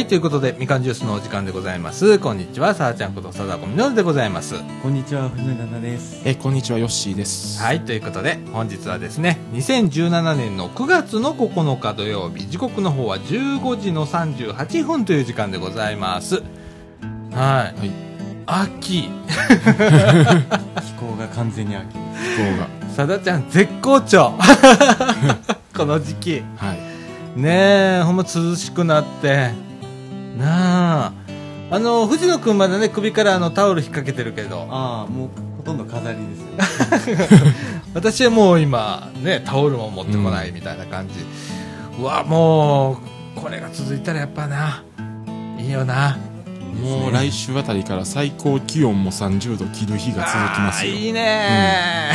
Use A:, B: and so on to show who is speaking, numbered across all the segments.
A: はい、ということで、みかんジュースのお時間でございます。こんにちは、さあちゃんことさだこみのるでございます。
B: こんにちは、藤野奈々です。
C: えこんにちはヨッシーです
A: はい、ということで、本日はですね、2017年の9月の9日土曜日、時刻の方は15時の38分という時間でございます。はい。
C: はい
A: 秋、
B: 気候が完全に秋。
C: 動画
A: さだちゃん絶好調 この時期。
C: はい
A: ねえ、ほんま涼しくなって。なあ。あの、藤野くんまだね、首からあのタオル引っ掛けてるけど、
B: ああ、もうほとんど飾りですよ。
A: 私はもう今、ね、タオルも持ってこないみたいな感じ。うわ、もう、これが続いたらやっぱな、いいよな。
C: もう来週あたりから最高気温も30度切る日が続きますよ
A: あーいいね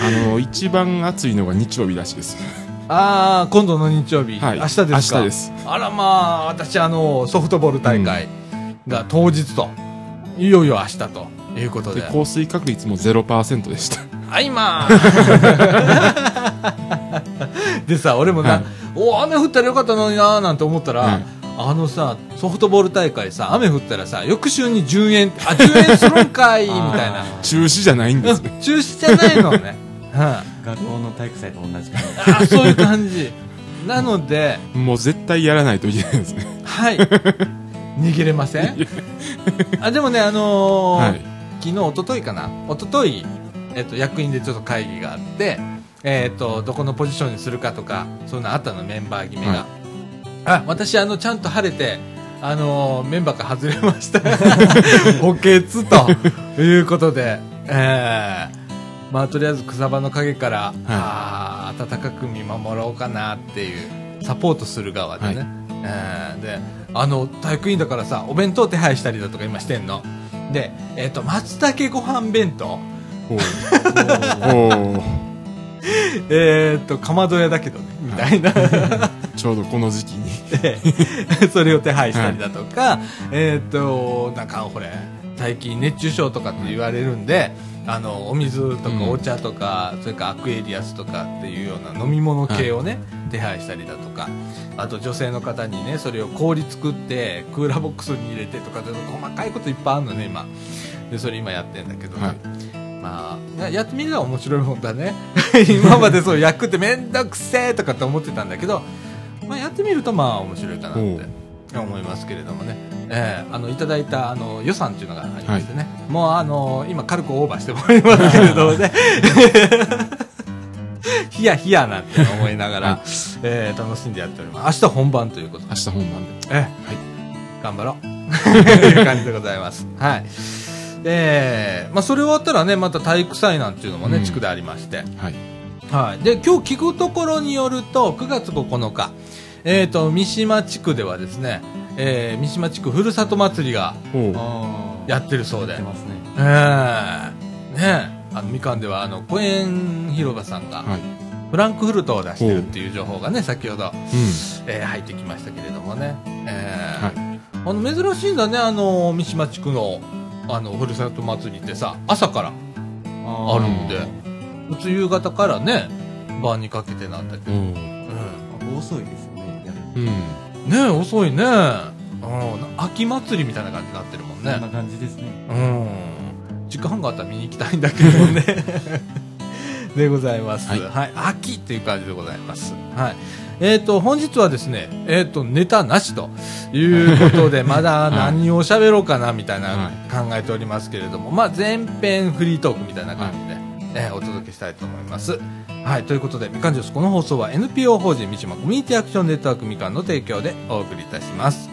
C: あの一番暑いのが日曜日らしいです
A: ああ、今度の日曜日、
C: はい。
A: 明日ですか？
C: です。
A: あらまあ、私あの、ソフトボール大会が当日と、いよいよ明日と。いうことで。
C: で降水確率も0%でした。
A: あいまー。でさ、俺もな、
C: はい。
A: お雨降ったらよかったのになーなんて思ったら、
C: はい。
A: あのさ、ソフトボール大会さ、雨降ったらさ、翌週に10円、あ、10円するんかいみたいな。
C: 中止じゃないんですね。
A: う ん中止じゃないのね。は
B: 学校の体育祭と同じ感
A: い、あ、そういう感じ。なので、
C: もう絶対やらないといけないですね
A: はい。逃げれません？あ、でもね、あのー
C: はい
A: 昨日、一昨日かな？一昨日えっと、役員でちょっと会議があって、えっと、どこのポジションにするかとか、そういうのあったの、メンバー決めが。
C: はい
A: あ、私、あの、ちゃんと晴れて、あのーメンバーから外れました。補欠ということで、えー、まあ、とりあえず草場の陰から、あー暖かく見守ろうかなっていう、サポートする側でね。
C: はい。
A: えーで、あの、体育委員だからさ、お弁当手配したりだとか今してんの。で、えっ、と、松茸ご飯弁当。えっ、と、かまど屋だけどね、みたいな。
C: ちょうどこの時期に。
A: で それを手配したりだとか、えっ、と、なんかこれ、最近熱中症とかって言われるんで、あの、お水とか
C: うん
A: お茶とか、それからアクエリアスとかっていうような飲み物系をね、手配したりだとか、あと女性の方にね、それを氷作って、クーラーボックスに入れてとか、細かいこといっぱいあるのね、今。で、それ今やってんだけど、
C: はい
A: まあ、ややってみれば面白いもんだね。今までそう焼くってめんどくせえとかって思ってたんだけど、まあ、やってみるとまあ面白いかなって思いますけれどもね。えーあの、いただいた、あの、予算っていうのがありましてね。もう、あの、今軽くオーバーしておりますけれどもね。ヒヤヒヤなんて思いながら、
C: はい
A: えー楽しんでやっております。明日本番ということで
C: 明日本番で
A: ええ、頑張ろう。という感じでございます。はい。で、まあ、それ終わったらね、また体育祭なんていうのもね、
C: うん
A: 地区でありまして。
C: はい
A: はい。で、今日聞くところによると、9月9日、えっ、と、三島地区ではですね、えー三島地区ふるさと祭りがやってるそうで。
B: やって。ますね。
A: ええねえ、あの、みかんでは、あの、公園広場さんが、
C: はい。
A: フランクフルトを出してるっていう情報がね、先ほど、
C: うん。
A: えー入ってきましたけれどもね。えー
C: はい。
A: あの珍しいんだねあの三島地区のあのふるさと祭りってさ朝から
B: あ
A: あるんで。普通夕方からね晩にかけてなんだけど、
C: おー
A: う
B: ー遅いです。
C: うん。
A: ん、ねえ遅いね、うん、秋祭りみたいな感じになってるもん
B: そんな
A: ね
B: 感じですね。
A: うん。時間があったら見に行きたいんだけどね。でございます、は
C: はい。い
A: 秋っていう感じでございます。はい。えー、と本日はですね、えー、とネタなしということで まだ何を喋ろうかなみたいな
C: はい。
A: 考えておりますけれども、まあ、前編フリートークみたいな感じで、えーお届けしたいと思います。はい、ということでみかんジュースこの放送は NPO 法人三島コミュニティアクションネットワークみかんの提供でお送りいたします。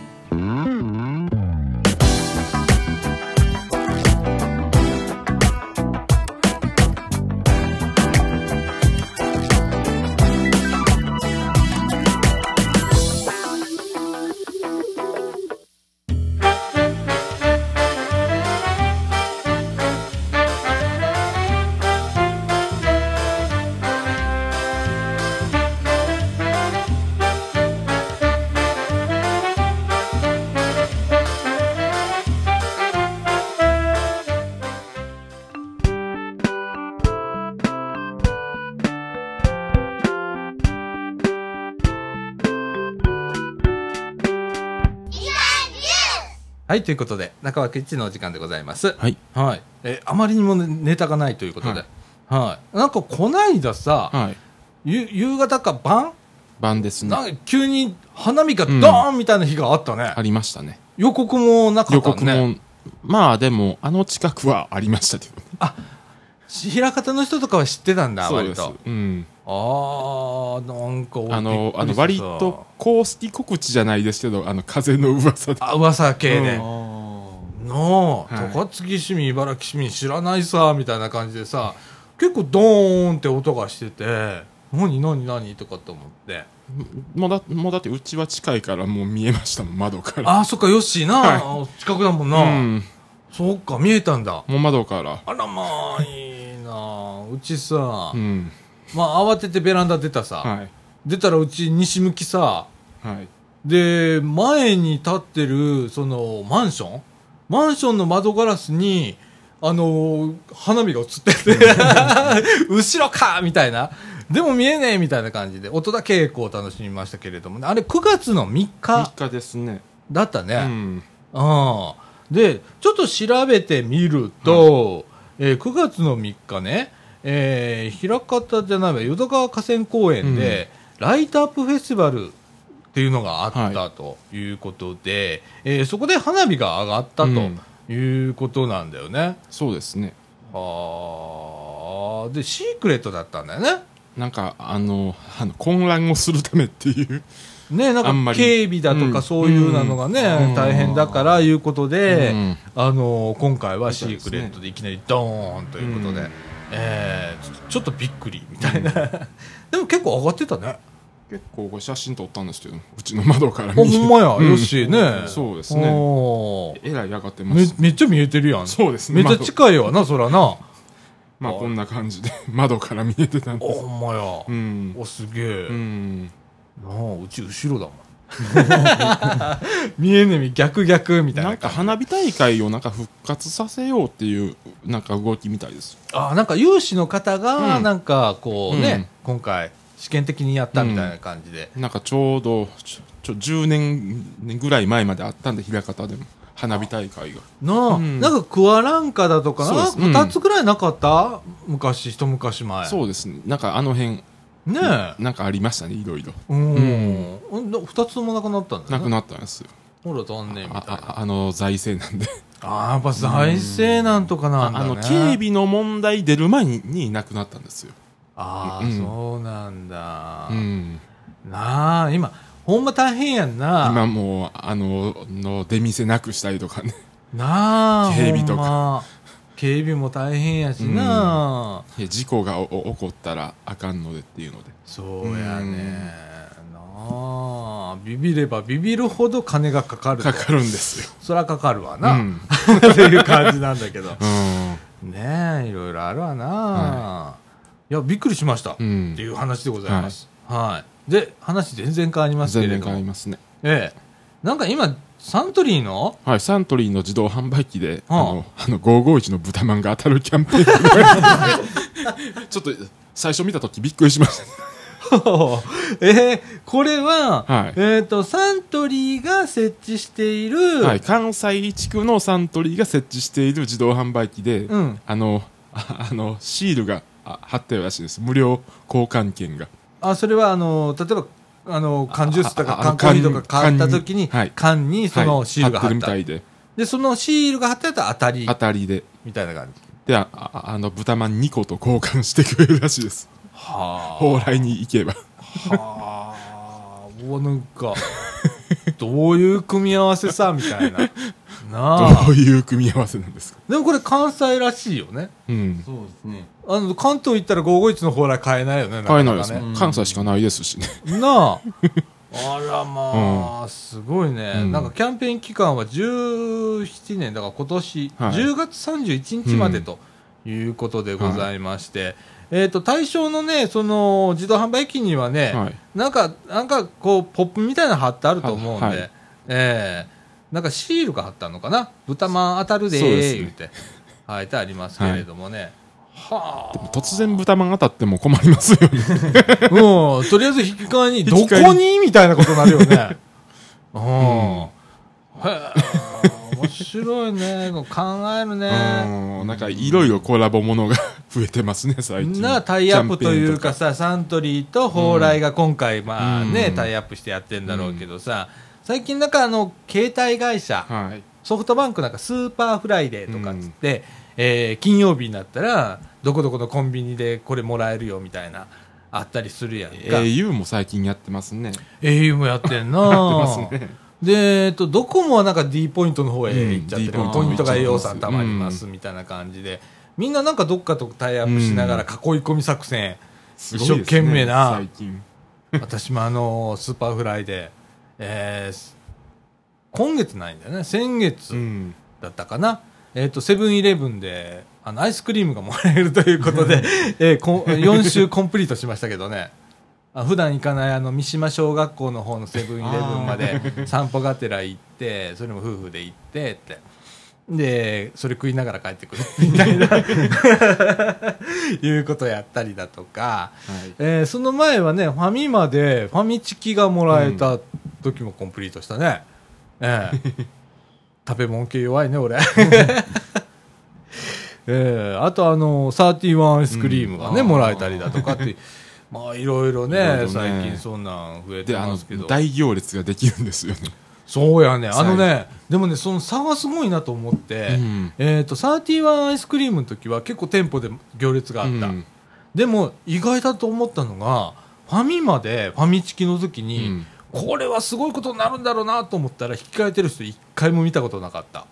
A: はい、ということで、中脇一のお時間でございます。
C: はい。
A: はい。え、あまりにもねネタがないということで。はい。なんか、こないださ、
C: はい。
A: ゆ夕方か晩？
C: 晩ですね。
A: なんか急に花火がドーンみたいな日があったね。
C: ありましたね。
A: 予告もなか
C: 予
A: ったね。
C: 告も、まあでも、あの近くはありましたけどね。
A: 平方の人とかは知ってたんだ、
C: そうです
A: 割と。。
C: うん。
A: あー、なんか、
C: あの、あの、割と公式告知じゃないですけど、あの、風の噂で。
A: あ、噂系で。
C: うん
A: の
C: はい
A: 高槻市民、茨城市民知らないさ、みたいな感じでさ、結構ドーンって音がしてて、何何何とかと思って。
C: もうだ、もうだってうちは近いからもう見えましたもん、窓から。
A: あ、そっか、よっしーな、
C: は
A: 近くだもん
C: う
A: な。
C: ん。
A: そっか、見えたんだ。
C: もう窓から。
A: あらまあ、いいなうちさ、
C: うん。
A: まあ慌ててベランダ出たさ、
C: はい。
A: 出たらうち西向きさ、
C: はい。
A: で、前に立ってる、その、マンション？マンションの窓ガラスに、あのー花火が映ってて、後ろかみたいな。でも見えねえみたいな感じで、音だけこう楽しみましたけれどもね。あれ9月の3日
C: 3日ですね。
A: だったね。
C: うん。
A: うん。で、ちょっと調べてみると、えー9月の3日ね、えー、平方じゃないわ、淀川河川公園で、ライトアップフェスティバルっていうのがあった
C: は
A: ということで、えーそこで花火が上がった
C: うん。
A: ということなんだよね。
C: そうですね。
A: はあ。で、シークレットだったんだよね。
C: なんか、あの、あの混乱をするためっていう。
A: ね、なんか警備だと
C: うん。
A: かそういうなのがね、
C: うん。
A: 大変だからいうことで、
C: うん。
A: あの今回はシークレットでいきなりドーンということで、
C: うん
A: えーちょちょっとびっくりみたいな、でも結構上がってたね。
C: 結構これ写真撮ったんですけど、うちの窓から
A: あほんまや、
C: うん。
A: よしね。
C: そうですね。えらい上がってま
A: め
C: す。
A: めっちゃ見えてるやん。
C: そうですね。
A: めっちゃ近いわなそらな。
C: まあこんな感じで窓から見えてたんです。
A: おほんまや、
C: うん。
A: おすげえ、
C: うん。
A: なあうち後ろだもん 見えねえみ逆逆みたい
C: な。
A: なん
C: か花火大会をなんか復活させようっていうなんか動きみたいです。
A: あなんか有志の方が
C: うん。
A: なんかこうね、
C: うん。
A: 今回試験的にやったみたいな感じで、
C: なんかちょうどちょちょ10年ぐらい前まであったんで枚方でも花火大会が。
A: なあ、
C: うん。
A: なんかクワランカだとかな
C: そうです。うん。
A: 二つぐらいなかった？昔一昔前。
C: そうですね。なんかあの辺
A: ねえ。
C: なんかありましたねいろいろ。
A: うん、二つともなくなったんだ
C: なくなったんですよ。
A: ほら残念みたい
C: あ
A: な
C: ああの財政なんで。
A: ああやっぱ財政なんとかなんだね。
C: あの警備の問題出る前にになくなったんですよ。
A: ああ、
C: うん。
A: そうなんだ、
C: うん。
A: なあ今ほんま大変やんな。
C: 今もうあのの出店なくしたりとかね。
A: なあ
C: 警備とか。
A: 警備も大変やしな、
C: いや事故が起こったらあかんのでっていうので。
A: そうやね。なあビビればビビるほど金がかかると。
C: かかるんですよ。
A: そらかかるわ
C: う
A: な、
C: ん。
A: っていう感じなんだけど。
C: うん。
A: ねえいろいろあるわな、い、やびっくりしました、って
C: うん。
A: いう話でございます。はい、で話全然変わりますけ
C: 全然
A: れども。
C: 変わりますね。
A: ええ。なんか今サントリーの？
C: はい、サントリーの自動販売機で、
A: はあ。
C: あの、あの、551の豚まんが当たるキャンペーン。ちょっと、最初見たときびっくりしました。
A: えーこれは、
C: はい
A: えっ、と、サントリーが設置している、
C: はい、関西地区のサントリーが設置している自動販売機で、
A: うん。
C: あの、ああの、シールがあ貼ってあるらしいです。無料交換券が。
A: あ、それは、あの、例えば、あの、缶ジュースとか
C: ああ
A: 缶コーヒーとか買った時に、
C: 缶に
A: その
C: はい
A: シールが貼っ
C: てるみたいで、
A: で、そのシールが貼ってあったら当たり
C: 当、たりで。
A: みたいな感じ。
C: で、あああの、豚まん2個と交換してくれるらしいです。
A: は
C: 蓬莱に行けば。
A: あ。はあ。もうなんか、どういう組み合わせさ、みたいな。なあ
C: ど。ういう組み合わせなんですか？
A: でもこれ関西らしいよね。
C: うん。
B: そうですね。
A: あの、関東行ったら551の蓬莱買えないよね、
C: 買えないです
A: かかね
C: 関西しかないですしね。
A: なあ。あらまあ、すごいね、
C: うん
A: なんかキャンペーン期間は17年、だから今年、
C: はい
A: 10月31日までということでございまして、えっ、と、対象のね、その自動販売機にはね、
C: はい。
A: なんか、なんかこう、ポップみたいなの貼ってあると思うんで、
C: はいはい
A: ええなんかシールが貼ったのかな？豚まん当たるで言って書いてありますけれどもね。はあ。
C: 突然豚まん当たっても困りますよね。
A: うん、とりあえず引き換えに、どこに？みたいなことになるよね。うん。へえ、面白いね。考えるね。
C: うんなんかいろいろコラボものが 増えてますね、最近。
A: なタイアップというかさ、サントリーと蓬莱が今回、まあね、
C: うん
A: タイアップしてやってんだろうけどさ、最近なんかあの、携帯会社。
C: はい。
A: ソフトバンクなんかスーパーフライデーとかっつって、えー金曜日になったら、どこどこのコンビニでこれもらえるよみたいな、あったりするやんか。
C: au も最近やってますね。
A: au もやってんな
C: やってますね。
A: で、えっと、ドコモはなんか D ポイントの方へ行っちゃってる、
C: うんポイント
A: がええようさ
C: うん
A: たまりますみたいな感じで、みんななんかどっかとタイアップしながら囲い込み作戦、一生懸命な
C: 最近。
A: 私もあの、スーパーフライデー、えー今月ないんだよね、先月
C: うん。
A: だったかな、えっ、と、セブンイレブンで、あの、アイスクリームがもらえるということで、えーこん4週コンプリートしましたけどね。あ普段行かないあの三島小学校の方のセブンイレブンまで散歩がてら行ってそれも夫婦で行ってって。でそれ食いながら帰ってくる。みたいな。いうことやったりだとか、
C: はい。
A: えーその前はねファミマでファミチキがもらえた時もコンプリートしたね、ええ。食べ物系弱いね俺。ええ。あとあのサーティワンアイスクリームがね、
B: うん。
A: もらえたりだとかってまあいろいろね
C: ね。
A: 最近そんなん増えてますけど、
C: 大行列ができるんですよね。
A: そうやねあのねでもねその差がすごいなと思って、
C: うん。
A: えっ、とサーティワンアイスクリームの時は結構店舗で行列があった、
C: うん。
A: でも意外だと思ったのがファミマでファミチキの時に、
C: うん。
A: これはすごいことになるんだろうなと思ったら引き換えてる人一回も見たことなかった。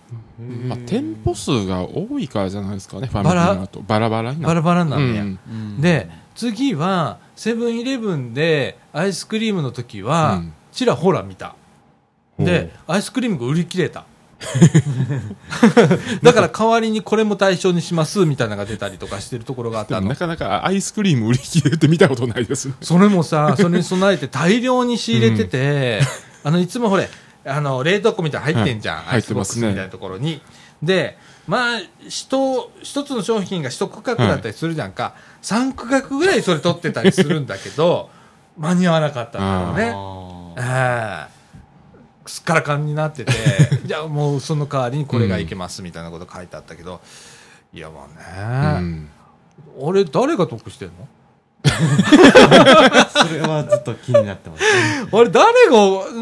C: まあ、店舗数が多いからじゃないですかね、ファミマート。バラバラにな
A: バラバラなんだよ、
C: うん
B: うん。
A: で次はセブンイレブンでアイスクリームの時は、
C: うん
A: ちらほら見た店アイスクリームが売り切れた だから代わりにこれも対象にしますみたいなのが出たりとかしてるところがあったの
C: なかなかアイスクリーム売り切れって見たことないですね。
A: それもさ、それに備えて大量に仕入れてて、あの、いつもほれ、あの、冷凍庫みたいなの入ってんじゃん。
C: はい
A: アイスボックスみたいなところに。で、まあ、一、一つの商品が一区画だったりするじゃんか。三区画ぐらいそれ取ってたりするんだけど、間に合わなかったんだよね。
B: あ
A: ええすっからかんになってて、じゃあもうその代わりにこれがいけますみたいなこと書いてあったけど、いやまあね、
C: うん
A: 俺誰が得してんの？
B: ー それはずっと気になってます。
A: あれ、誰が、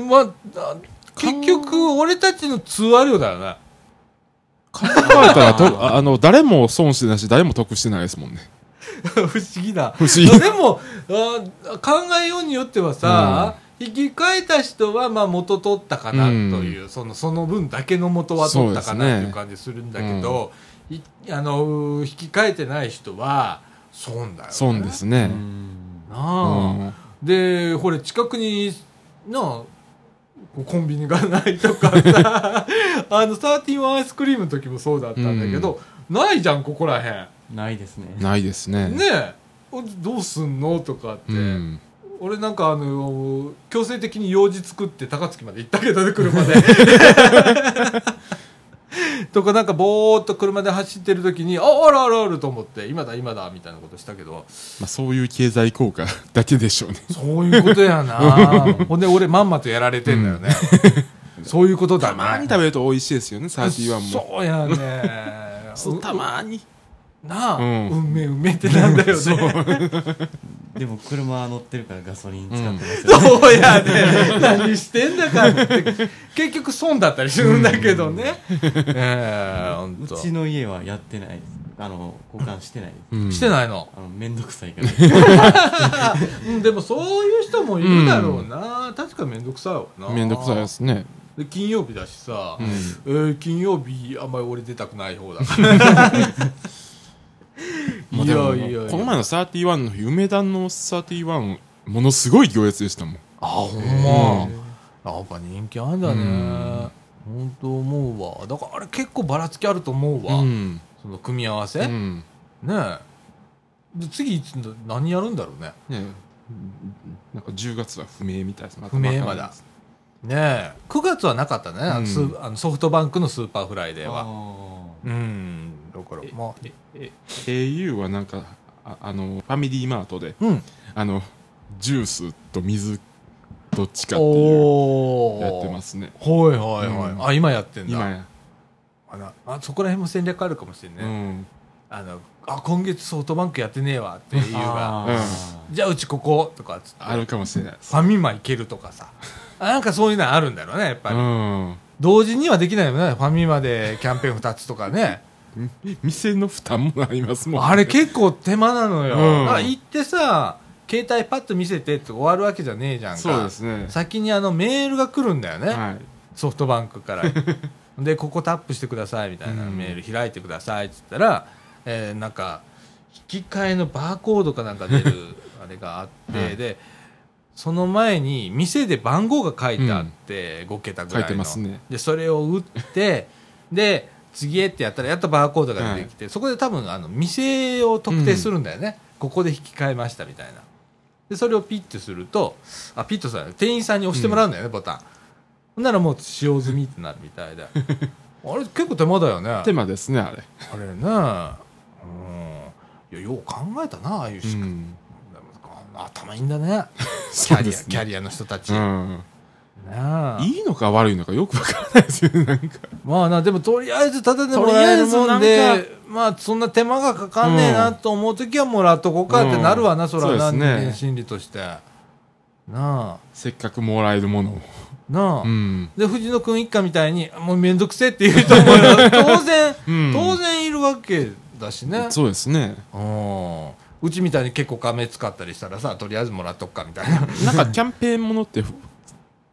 A: まあ、結局、俺たちの通話料だよね。
C: 考えたらとああの、誰も損してないし、誰も得してないですもんね。
A: 不思議だ。
C: 不思議。
A: でもあ、考えようによってはさ、引き換えた人は、まあ、元取ったかなという、その、その分だけの元は取ったかなっていう感じするんだけど、いあの、引き換えてない人は、損だよ、ね。
C: 損ですね。
A: なあ、
C: うん。
A: で、ほれ、近くに、なあ、コンビニがないとかさ、あの、サーティワンアイスクリームの時もそうだったんだけど、ないじゃん、ここらへ
B: ないですね。
C: ないですね。
A: ん。ねえ、どうすんの？とかって。
C: うん。
A: 俺なんかあの、強制的に用事作って高槻まで行ったけどね、車で。とかなんかぼーっと車で走ってる時に、あ、あるあるあると思って、今だ今だみたいなことしたけど、
C: まあ、そういう経済効果だけでしょうね。
A: そういうことやな ほんで俺まんまとやられてんだよね。そういうことだ
C: たまに
A: ね。
C: 食べると美味しいですよね、31も。
A: そうやね。
C: たまに。
A: なあ、う
C: うん
A: んめうめってなんだよね。
B: でも車乗ってるからガソリン使ってますよね。
A: そうやね。何してんだかって。結局損だったりするんだけどね。ええほんと。
B: うちの家はやってない。あの、交換してない。
C: うん
A: してないの？
B: あの、めんどくさいから。
A: うん、でもそういう人もいるだろうな。確かめんどくさいわな。
C: めんどくさいですね。
A: で金曜日だしさ、
C: うん
A: えー金曜日あんまり俺出たくない方だから。いやいやいや。
C: この前の31の日、梅田の31、ものすごい行列でしたもん。
A: あ、ほんま。やっぱ人気あんだね。本当思うわ。だからあれ結構ばらつきあると思うわ。
C: うん。
A: その組み合わせ。ね
C: うん。
A: え。で次いつだ何やるんだろうね。
C: ねなんか10月は不明みたいです。
A: 不明まだねえ。9月はなかったね。あのス
C: うん
A: あのソフトバンクのスーパーフライデーは。
B: あ
A: うん。だからまあ。
C: え au はなんか、ああの、ファミリーマートで、
A: うん。
C: あの、ジュースと水、どっちかっていう、やってますね。
A: はいはいはい。
C: うん。
A: あ、今やってんだ。
C: 今や、
A: あのあそこら辺も戦略あるかもしれない、
C: うん。
A: あのあ今月ソフトバンクやってねえわっていうが じゃあうちこことかっつって。
C: あるかもしれないです。
A: ファミマ行けるとかさ。あなんかそういうのあるんだろうねやっぱり、
C: うん。
A: 同時にはできないよね。ファミマでキャンペーン2つとかね。
C: み店の負担もありますもんね。
A: あれ結構手間なのよ、
C: うん。
A: だから行ってさ携帯パッと見せてって終わるわけじゃねえじゃんか。
C: そうですね。
A: 先にあのメールが来るんだよね、
C: はい。
A: ソフトバンクから。でここタップしてくださいみたいな
C: うん。
A: メール開いてくださいっつったら、えーなんか引き換えのバーコードかなんか出る あれがあって、
C: はい。
A: でその前に店で番号が書いてあって、5桁ぐらいの。
C: 書いてますね。
A: でそれを打ってで次へってやったらやっとバーコードが出てきて、そこで多分あの店を特定するんだよね、ここで引き換えましたみたいな。でそれをピッてするとあピッとさ店員さんに押してもらうんだよね、ボタン。ほんならもう使用済みってなるみたいで。あれ結構手間だよね。
C: 手間ですねあれ。
A: あれね。うん。いやよう考えたなああいう
C: う
A: 仕組み、
C: ん
A: 頭いいんだね。キ
C: そ
A: ャリア、キャリアの人たち、
C: うんいいのか悪いのかよくわからないですよねなんか。
A: まあなでもとりあえずただでもらえるもんでまあそんな手間がかかんねえなと思う時はもらっとこうかってなるわな、
C: うん
A: そらな
C: ね。
A: 心理として。なあ。
C: せっかくもらえるものを。
A: なあ、
C: うん。
A: で藤野君一家みたいにもう面倒くせえっていう人も 当然、
C: うん。
A: 当然いるわけだしね。
C: そうですね。
A: うん。うちみたいに結構金使ったりしたらさとりあえずもらっとくかみたいな。
C: なんかキャンペーンものってふ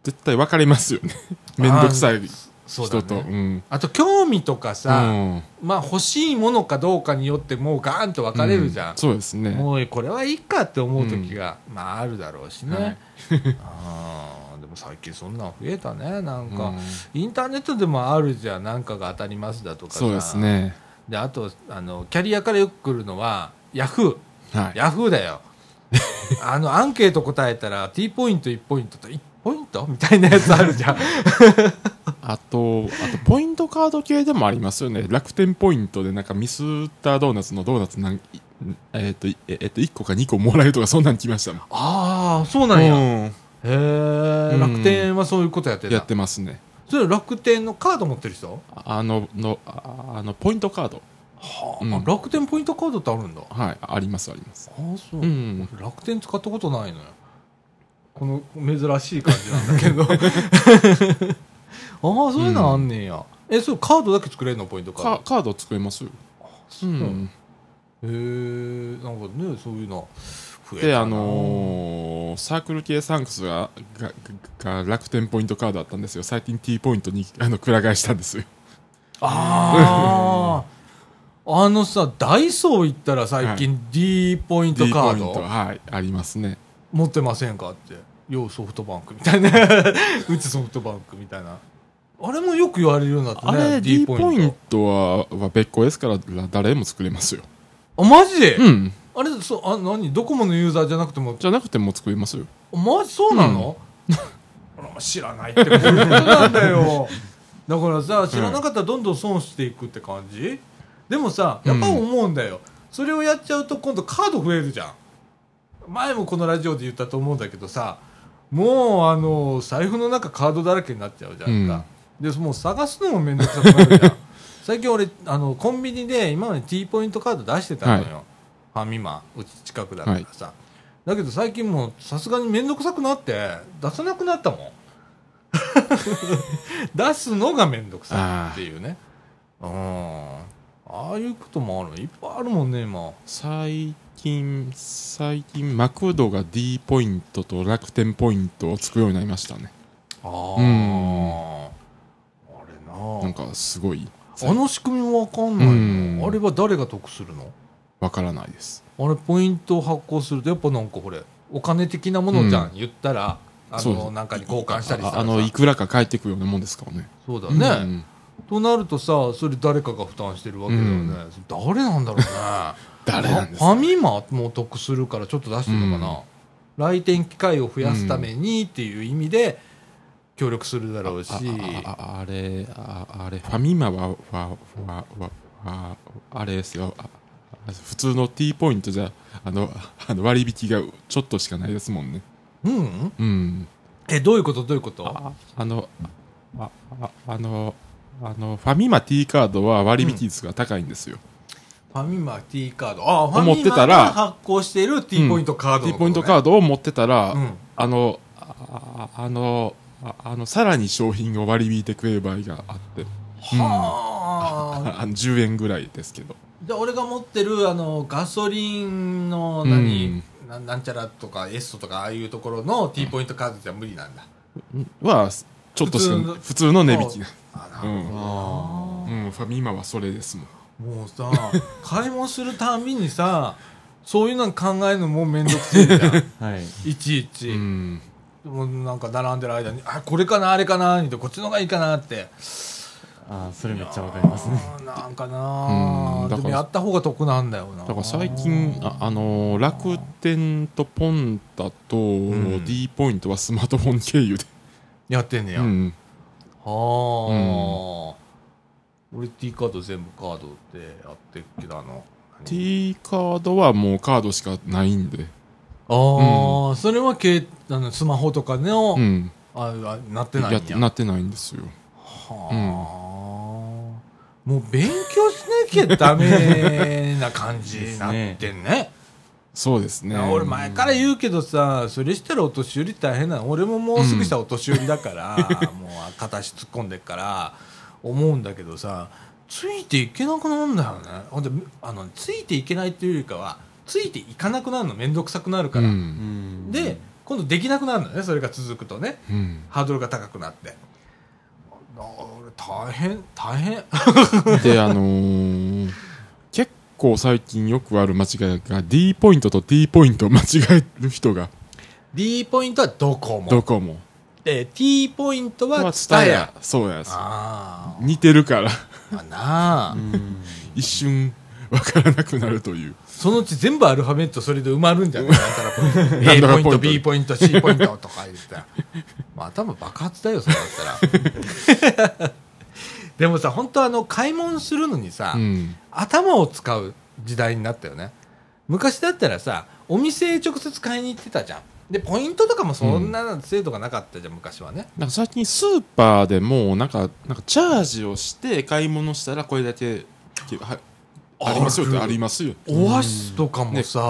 C: 絶対分かれますよね。面倒くさい
A: そうだ
C: 人と。う,、
A: ね
C: ん。
A: あと興味とかさ、
C: うん。
A: まあ欲しいものかどうかによってもうガーンと分かれるじゃん、
C: そうですね。
A: もうこれはいいかって思う時が、まああるだろうしね、
C: はい。
A: あーでも最近そんなん増えたねなんか、
C: うん。
A: インターネットでもあるじゃんなんかが当たりますだとかさ。
C: そうですね。
A: であとあのキャリアからよく来るのはヤフー
C: はい。
A: ヤフーだよ。あのアンケート答えたら T ポイント1ポイントと1ポイント？みたいなやつあるじゃん。
C: あとあとポイントカード系でもありますよね。楽天ポイントでなんかミスタードーナツのドーナツなんいえっ、といえっ、と1個か2個もらえるとかそんなん来ましたもん。
A: ああそうなんや、へ
C: うん。
A: え
C: うん。
A: 楽天はそういうことやってた
C: やってますね。
A: それ楽天のカード持ってる人？
C: あののああのポイントカード。
A: はあ、
C: うん。
A: あ楽天ポイントカードってあるんだ。あ
C: はいありますあります。
A: あそう、
C: うん。
A: 楽天使ったことないのよこの珍しい感じなんだけど。ああそういうのあんねんや、えそれカードだけ作れるのポイントカード。
C: カカード作れますよ。
A: そう
C: うん。
A: へえなんかねそういうの増えたな。
C: であのーサークル系サンクスがががが楽天ポイントカードあったんですよ。最近 T ポイントにあのくら替えしたんですよ。
A: ああ あのさダイソー行ったら最近 D ポイントカード？
C: ポイントはい。ありますね。
A: 持ってませんかってようソフトバンクみたいな。うちソフトバンクみたいな。あれもよく言われるようになったね
C: あれ D ポイン
A: ト。
C: トはは別個ですから誰も作れますよ。
A: あマジで、
C: うん。
A: あれそうあ何？ドコモのユーザーじゃなくても？
C: じゃなくても作れますよ。
A: マジ？そうなの、あら知らないってことなんだよ。だからさ知らなかったらどんどん損していくって感じ、でもさやっぱ思うんだよ、それをやっちゃうと今度カード増えるじゃん。前もこのラジオで言ったと思うんだけどさもうあの財布の中カードだらけになっちゃうじゃんか、でもう探すのも面倒くさくなるじゃん。最近俺あのコンビニで今まで T ポイントカード出してたのよ、
C: はい。
A: ファミマうち近くだからさ、だけど最近もうさすがに面倒くさくなって出さなくなったもん。出すのが面倒くさいっていうね。うん。ああいうこともあるいっぱいあるもんね今。
C: 最近最近マクドが D ポイントと楽天ポイントを作るようになりましたね。
A: ああ、
C: うん
A: あれな
C: なんかすごい。
A: あの仕組みもわかんないの、
C: うん。
A: あれは誰が得するの？
C: わからないです。
A: あれポイントを発行するとやっぱなんかこれお金的なものじゃん、言ったらあのなんかに交換したりした
C: ああのいくらか返ってくるようなもんですからね。
A: そうだね、
C: うん。
A: となるとさそれ誰かが負担してるわけだよね、誰なんだろうね
C: 誰なんです
A: ファミマも得するからちょっと出してるのかな、来店機会を増やすためにっていう意味で協力するだろうし、
C: ああああれああれファミマはははははあれですよ普通の T ポイントじゃあのあの割引がちょっとしかないですもんね
A: うん
C: うん
A: えどういうことどういうこと
C: ああのあああのあのファミマ T カードは割引率が高いんですよ、
A: ファミマ T カード。あファミマが発行している T ポイントカードの
C: T ポイントカードを持ってたら、
A: うん。
C: あのあああのああのさらに商品を割り引いてくれる場合があって。
A: はあ。
C: あの10円ぐらいですけど。
A: で俺が持ってるあのガソリンの
C: う
A: 何、
C: ん。
A: ななんちゃらとかエストとかああいうところの T ポイントカードじゃ無理なんだ、
C: はちょっとしか普通の。値引き
A: あなる
C: うん、
B: あ
C: うん、ファミマはそれですもん
A: もうさ 買い物するたんびにさそういうの考えるのもうめんどくせえじゃん。
B: あ はい。
A: いちいち、
C: うん。
A: もうなんか並んでる間にあこれかなあれかなってこっちの方がいいかなって。
B: ああそれめっちゃわかりますね。
A: なんか
C: う
A: なでもやった方が得なんだよな。
C: だから最近あ、あのー楽天とポンタと
A: ん。
C: D ポイントはスマートフォン経由で、
A: やってんねや、
C: うん、
A: はあ、俺 T カード全部カードでやってるけどあの
C: T カードはもうカードしかないんで、
A: ああ、それはけあのスマホとかの、
C: うん、
A: ああなってないんや。
C: なってないんですよ。
A: はあ、もう勉強しなきゃダメな感じになってんね。
C: そうですね。
A: 俺前から言うけどさそれしたらお年寄り大変なの。俺ももうすぐしたお年寄りだから、もう片足突っ込んでっから思うんだけどさついていけなくなるんだよね。ほんであのついていけないっていうよりかはついていかなくなるの面倒くさくなるか
C: う
A: ら、
B: うん。ん。
A: で今度できなくなるのねそれが続くとね。
C: うん、
A: ハードルが高くなって。大変大変。
C: であのー結構最近よくある間違いが D ポイントと T ポイントを間違える人が。
A: D ポイントはドコモ。
C: どこも
A: で T ポイントはツ
C: ツタ
A: タヤ。
C: ヤそうや
A: あ
C: 似てるから。
A: ーあなあ、
B: うん。
C: 一瞬わからなくなるという。
A: そのうち全部アルファベットそれで埋まるんじゃない？A ポイント B ポイント C ポイントとか言って。たらまあ頭爆発だよそれだったら。でもさ本当あの買い物するのにさ、
C: うん。
A: 頭を使う時代になったよね。昔だったらさお店へ直接買いに行ってたじゃんでポイントとかもそんな制度がなかったじゃん、昔はね。
C: なんか最近スーパーでもなんかなんかチャージをして買い物したらこれだけはありますよって
A: あ
C: りますよ。
A: オアシスとかもさ、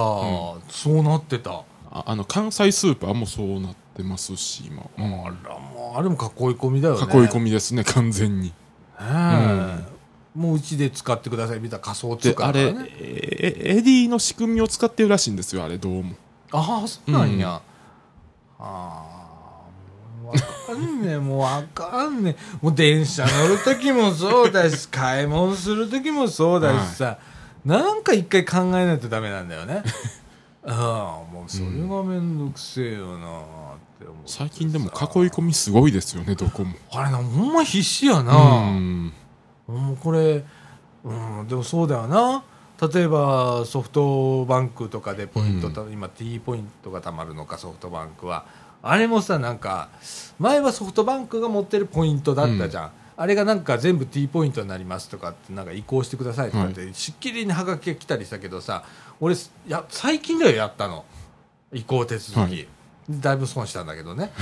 A: そうなってた、
C: ああの関西スーパーもそうなってますし今、うん
A: あらもうあれも囲い込みだよね。
C: 囲い込みですね完全に。
A: ねえもううちで使ってくださいみたいな仮想通
C: であれ
A: 貨ね
C: えエディの仕組みを使ってるらしいんですよあれどうも
A: ああそうなんや、ああもうわかんねえ。もうわかんねえ。もう電車乗る時もそうだし買い物する時もそうだしさ、なんか一回考えないとダメなんだよね。ああもうそれがめんどくせえよなって思う
C: 最近でも囲い込みすごいですよねどこも。
A: あれなほんま必死やな、
C: うん。
A: もうこれ、うん、でもそうだよな例えばソフトバンクとかでポイントた、今 T ポイントがたまるのかソフトバンクは。あれもさなんか前はソフトバンクが持ってるポイントだったじゃん、あれがなんか全部 T ポイントになりますとかってなんか移行してくださいとかって、しっきりにハガキが来たりしたけどさ俺や最近だよやったの。移行手続き、
C: はい。
A: だいぶ損したんだけどね。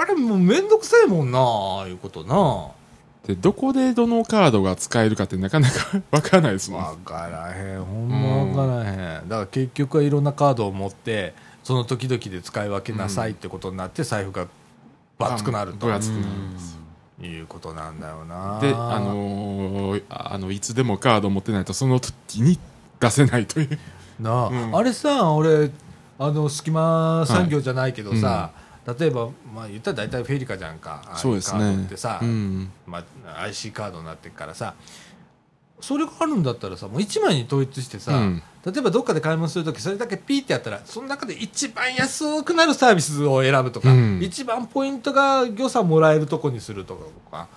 A: あれもうめんどくさいもんなああいうことな
C: でどこでどのカードが使えるかってなかなか わからないですもん。
A: 分からへん。ほんま分からへん、だから結局はいろんなカードを持ってその時々で使い分けなさいってことになって財布が分厚くなると。
C: 分厚くなるんです
A: いうことなんだよな。
C: であのーあのいつでもカード持ってないとその時に出せないという。
A: なあ,、
C: うん。
A: あれさ俺あの隙間産業じゃないけどさ、例えばまあ言ったら大体フェリカじゃんか。
C: そうです
A: カード
C: ね
A: ってさ、
C: うん。
A: まあ、IC カードになってるからさそれがあるんだったらさもう1枚に統一してさ、
C: うん。
A: 例えばどっかで買い物するときそれだけピーってやったらその中で一番安くなるサービスを選ぶとか、
C: うん。
A: 一番ポイントが予算もらえるとこにするとか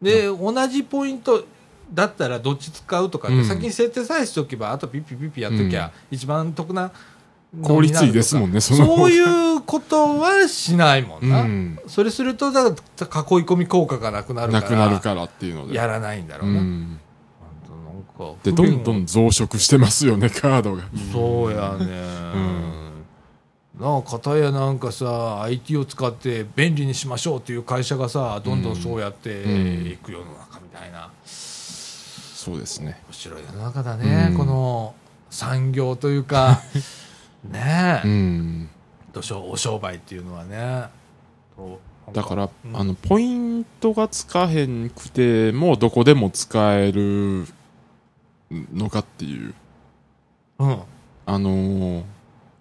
A: で、同じポイントだったらどっち使うとか先に設定さえしておけばあとピッピピッピやっときゃ、一番得な
C: 効率いいですもんねそ
A: そういうことはしないもんな、
C: うん。
A: それするとだから囲い込み効果がなくなるから
C: なくなるからっていうので。
A: やらないんだろ
C: う
A: うな、
C: ん
A: なんか
C: でどんどん増殖してますよねカードが。
A: そうやね、なあ片やなんかさ IT を使って便利にしましょうっていう会社がさどんどんそうやっていく世の中みたいな、
C: そうですね。
A: 面白い世の中だね、
C: うん。
A: この産業というか ねえ、
C: うん。
A: どうしようお商売っていうのはね。と
C: だから、
A: うん。
C: あのポイントがつかへんくてもどこでも使えるのかっていう。
A: うん。
C: あのー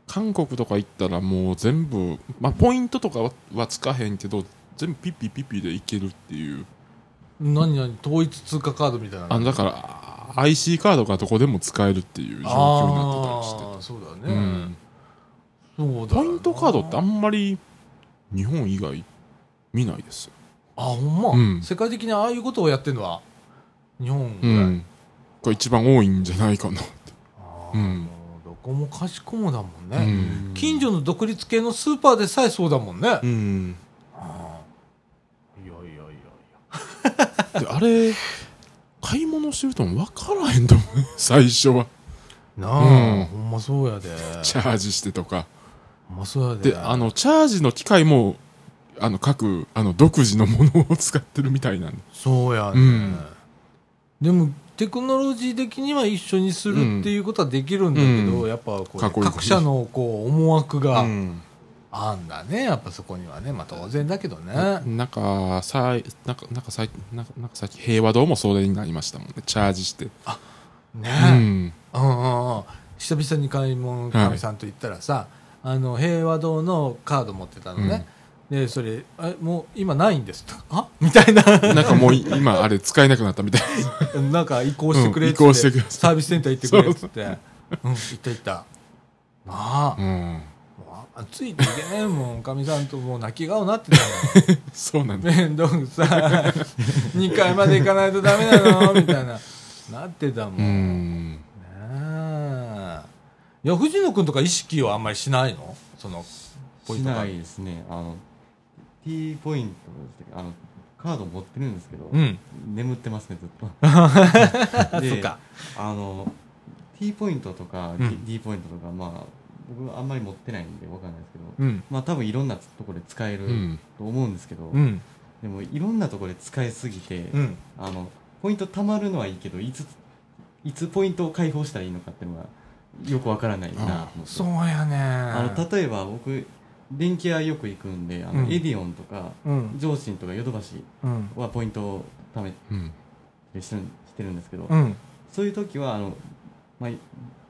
C: 韓国とか行ったらもう全部、まあ、ポイントとかははつかへんけど全部ピッピピッピでいけるっていう。
A: 何何？統一通貨カードみたいな
C: あのだから IC カードがどこでも使えるっていう状況になってたりして
A: そうだ
C: う
A: ね、うだよな
C: ポイントカードってあんまり日本以外見ないですよ。
A: あほんま、
C: うん。
A: 世界的にああいうことをやってるのは日本
C: う
A: ぐらい、
C: ん。これ一番多いんじゃないかなって。うん。
A: どこもかしこもだもん
C: う
A: ね、
C: ん。
A: 近所の独立系のスーパーでさえそうだもんね、
C: うん。
A: あー。いやいやいやい
C: で、あれ、買い物してるとも分からへんと思う。最初は。
A: やなあ、
C: うん
A: ほんまそうやで
C: チャージしてとか。
A: ほんまそうやで
C: で、あの、チャージの機械も、あの、各、あの、独自のものを使ってるみたいなんで。
A: そうやね、
C: うん
A: でもテクノロジー的には一緒にするっていうことはできるんだけど、
C: うん
A: やっぱこう、
C: かっこいい
A: 各社のこう思惑が
C: うん
A: あんだねやっぱそこにはね。まあ当然だけどね、
C: なんか、さい、なんか、なんか最近、なんか、なんか最近、平和堂もそれになりましたもんね。チャージして。
A: ね。
C: うん。
A: うんうんうん。久々に買い物かみさんと行ったらさ、あの平和堂のカード持ってたのね、でそれあもう今ないんですとあ？みたいな。
C: なんかもうい今あれ使えなくなったみたい
A: な。んか移行してくれって,、
C: うん移行してくれ
A: サービスセンター行ってくれっつって。うん行った行った。なあ、
C: な。うん。
A: あついていけねえもんかみさんともう泣き顔になってたの
C: そうなんだ。
A: 面倒くさい。2階まで行かないとダメなの？みたいな。なってたもん、
C: う
A: ね
C: ん。
A: えいや藤野君とか意識はあんまりしないの？そのポイントが。
B: しないですね。あの T ポイントですあのカード持ってるんですけど、
A: うん。
B: 眠ってますねずっと。で
A: そっか。
B: あの T ポイントとか、
A: うん。
B: D ポイントとかまあ僕あんまり持ってないんでわかんないですけど、
A: うん。
B: まあ多分いろんなところで使える
C: うん。
B: と思うんですけど、
A: うん。
B: でもいろんなところで使いすぎて、
A: うん。
B: あのポイント貯まるのはいいけどいついつポイントを解放したらいいのかっていうのがよくわからないなと思って。
A: そうやね。
B: あの例えば僕電気屋よく行くんであの、
A: うん。
B: エディオンとか
A: うん。
B: 上信とかヨドバシ
A: うん。
B: はポイントを貯め
C: うん。
B: てしてるんですけど、
A: うん。
B: そういう時はあの、まあ、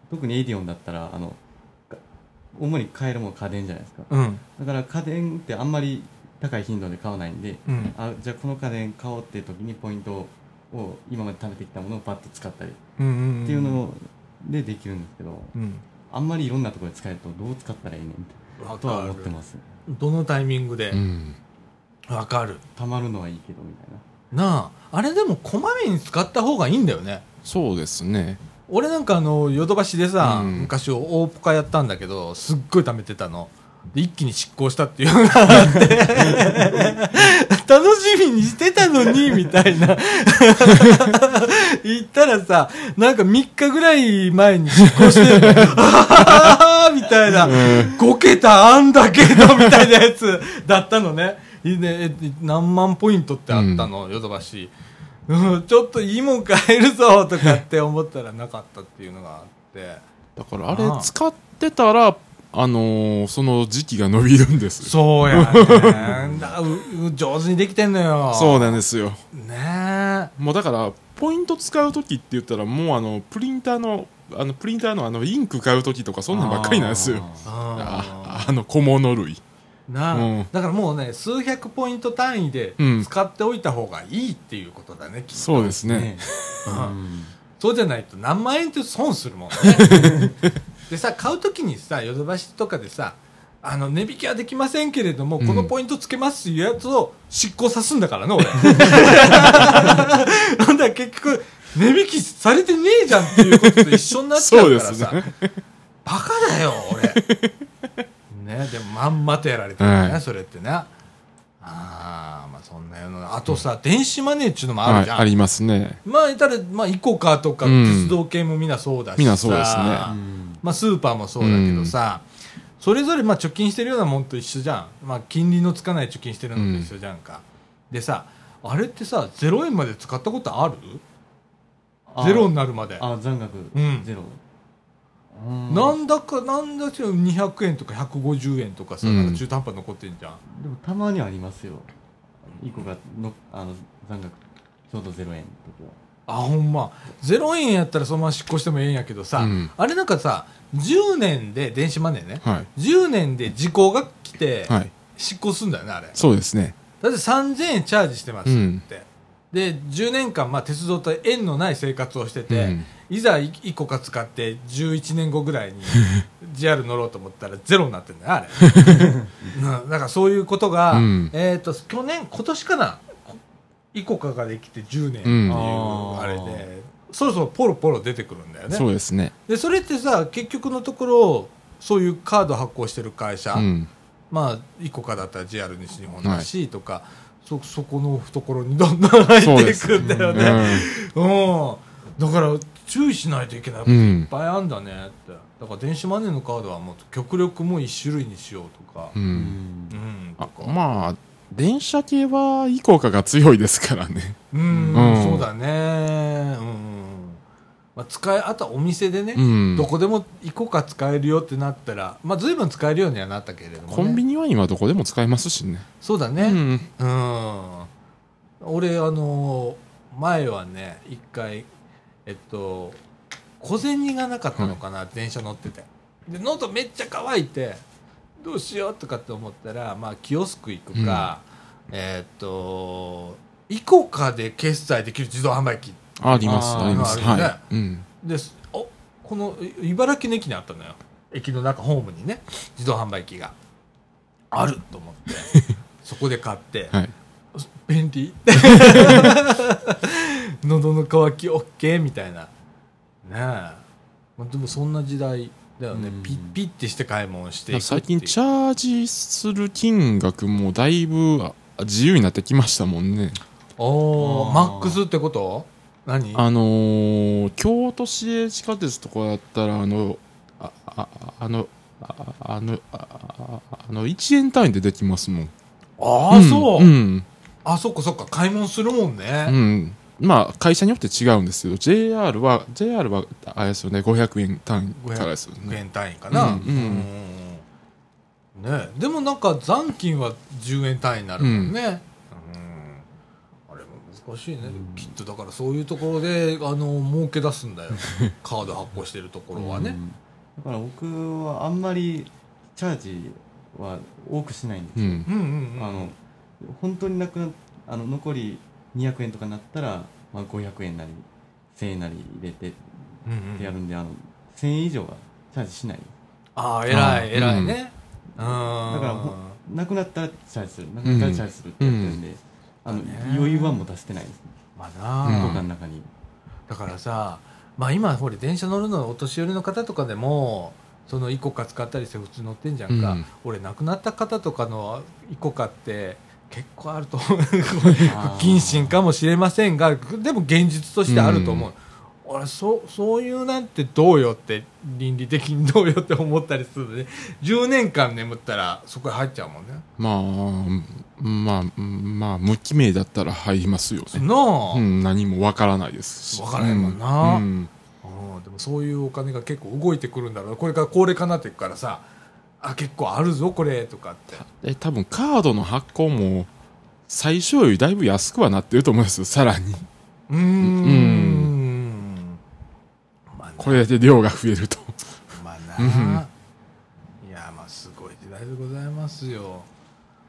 B: 特にエディオンだったらあのか主に買えるもの家電じゃないですか。
A: うん。
B: だから家電ってあんまり高い頻度で買わないんで、
A: うん。
B: あじゃあこの家電買おうっていう時にポイントを今まで貯めてきたものをパッと使ったりっ
A: うんうん。
B: ていうのでできるんですけど、
A: うん。
B: あんまりいろんなところで使えるとどう使ったらいいねんって
A: わ
B: とは思ってます。
A: どのタイミングで？
C: うん。
A: わかる。
B: 貯まるのはいいけどみたいな。
A: なあ。あれでもこまめに使った方がいいんだよね。
C: そうですね。
A: 俺なんかあのヨドバシでさ、
C: うん。
A: 昔大ポカやったんだけどすっごい貯めてたの。で一気に執行したっていう。のがあって楽しみにしてたのにみたいな。言ったらさなんか3日ぐらい前に執行してるあー みたいな。5桁あんだけどみたいなやつだったのね。いいねえ何万ポイントってあったの、ヨドバシうん、ちょっといいもん買えるぞとかって思ったらなかったっていうのがあって
C: だからあれ
A: ああ
C: 使ってたら、あのーその時期が伸びるんです。
A: そうやね だうう上手にできてんのよ
C: そうなんですよ。
A: ね
C: もうだから、ポイント使う時って言ったら、もうあの、プリンターの、あの、プリンターのあの、インク買う時とか、そんなんばっかりなんですよ。
A: え
C: ああの、小物類。
A: な。あ、
C: うん。
A: だからもうね数百ポイント単位で
C: うん。
A: 使っておいた方がいいっていうことだね、きっと。
C: そうですね。
B: ね
A: うん。そうじゃないと何万円って損するもんね。でさ買うときにさヨドバシとかでさあの値引きはできませんけれども、
C: うん。
A: このポイントつけますっていうやつを執行さすんだからね俺。なんだ結局値引きされてねえじゃんっていうことと一緒になっちゃうからさ。
C: そうです
A: バカだよ俺ね。でもまんまとやられてるね、
C: はい。
A: それってね。ああまあそんな世の中。あとさ、電子マネーっていうのもあ
C: はい、
A: るじゃん、
C: ありますね。
A: まあ言ったら、まあ、イコカとか
C: うん。
A: 鉄道系もみんなそうだしさ、
C: みんなそうですね。
B: うん。
A: まあ、スーパーもそうだけどさ、それぞれまあ貯金してるようなもんと一緒じゃん、まあ、金利のつかない貯金してるのと一緒じゃんか、でさあれってさ0円まで使ったことある？
B: あ
A: ゼロになるまで。
B: あ残額。
A: うん。
B: ゼロ。うん
A: なんだかなんだけど200円とか150円とかさ、
C: うん。
A: なんか中途半端に残ってんじゃん。
B: でもたまにありますよ。一個がのあの残額ちょうどゼロ円の時は
A: あほんま。0円やったらそのまま執行してもええんやけどさ、
C: うん。
A: あれなんかさ10年で電子マネーね。
C: はい。
A: 10年で時効が来て
C: はい。
A: 執行するんだよねあれ。
C: そうですね。
A: だって3000円チャージしてますって、
C: うん
A: で10年間、まあ、鉄道と縁のない生活をしてて、
C: うん。
A: いざ1個か使って11年後ぐらいに JR 乗ろうと思ったらゼロになってんだよあれ、うん、だからそういうことが、
C: うん。
A: えっ、と去年今年かなイコカができて10年っていう
C: うん。
A: あれで、そろそろポロポロ出てくるんだよね。
C: そうですね。
A: でそれってさ結局のところそういうカード発行してる会社、
C: うん。
A: まあイコカだったら JR 西日本だし、とかそそこの懐にどんどん入っていくんだよね。うん、だから注意しないといけないこと
C: うん。
A: いっぱいあんだねって。だから電子マネーのカードはもう極力もう一種類にしようとか。
C: う、ん、
B: うん。
C: まあ電車系はイコカが強いですからね。
A: うん、
C: うん。
A: そうだね。うん、まあ、使えあとはお店でね、
C: うん。
A: どこでも行こうか使えるよってなったらまあ随分使えるようにはなったけれども、ね、
C: コンビニは今どこでも使えますしね。
A: そうだね、
C: うん。
A: うん、俺あの前はね一回えっと小銭がなかったのかな、電車乗ってて。で喉めっちゃ乾いてどうしようとかって思ったら、まあ、キオスク行くか、えっとイコカで決済できる自動販売機
C: あります
B: あ
C: ります。
A: あるよね。
C: はい、うん、
A: です。おこのい茨城の駅にあったのよ。駅の中ホームにね。自動販売機が。あると思って。そこで買って、
C: はい。
A: 便利？喉の渇き OK みたいな。ねえ、まあ、でもそんな時代だよね、
B: うん。
A: ピッピッてして買い物していくっていう。
C: 最近チャージする金額もだいぶあ自由になってきましたもんね。
A: おー
B: あー。
A: マックスってこと？何？
C: あのー京都市営地下鉄とかだったらあのあああのああのあああの1円単位でできますもん。
A: ああ、そう、
C: うん、
A: あそっかそっか。買い物するもんね、
C: うん、まあ会社によって違うんですけど JR は JR はあれですよね500円単位からですよ
A: 500
C: ね
A: 円単位かな、
C: うんうん。
A: ねでもなんか残金は10円単位になるもんね、難しいね、きっとだからそういうところであの儲け出すんだよ。カード発行してるところはね、
B: うん。だから僕はあんまりチャージは多くしないんですよ、
C: うん。
A: うん、うんうん
B: あの本当になくなあの残り200円とかになったら、まあ、500円なり1000円なり入れてっ
A: うんうん。
B: てやるんで、あの1000円以上はチャージしない。
A: ああ偉い偉いね。うん。
B: だからほなくなったらチャージする。なくなったらチャージするってやってるんで、あの
A: ね。
B: 余裕はもう出してないです。
A: まあな。あ、
C: うん。
B: の中に、
A: だからさ、まあ、今ほれ電車乗るのお年寄りの方とかでもそのイコカ使ったりして普通乗ってんじゃんか、
C: うん。
A: 俺亡くなった方とかのイコカって結構あると思う。不謹慎かもしれませんがでも現実としてあると思う、俺そそういうなんてどうよって倫理的にどうよって思ったりするので、ね、10年間眠ったらそこへ入っちゃうもんね。
C: まあまあまあ無記名だったら入りますよね。
A: なあ、
C: うん、何もわからないです。し
A: わからへんもんな。
C: うん。
A: うん。でもそういうお金が結構動いてくるんだろう。これから高齢化になっていくからさあ結構あるぞこれとかって。
C: え多分カードの発行も最初よりだいぶ安くはなってると思うんですよ。さらに。
A: うーん。まあな
C: これで量が増えると。
A: まあな。いやまあすごい時代でございますよ。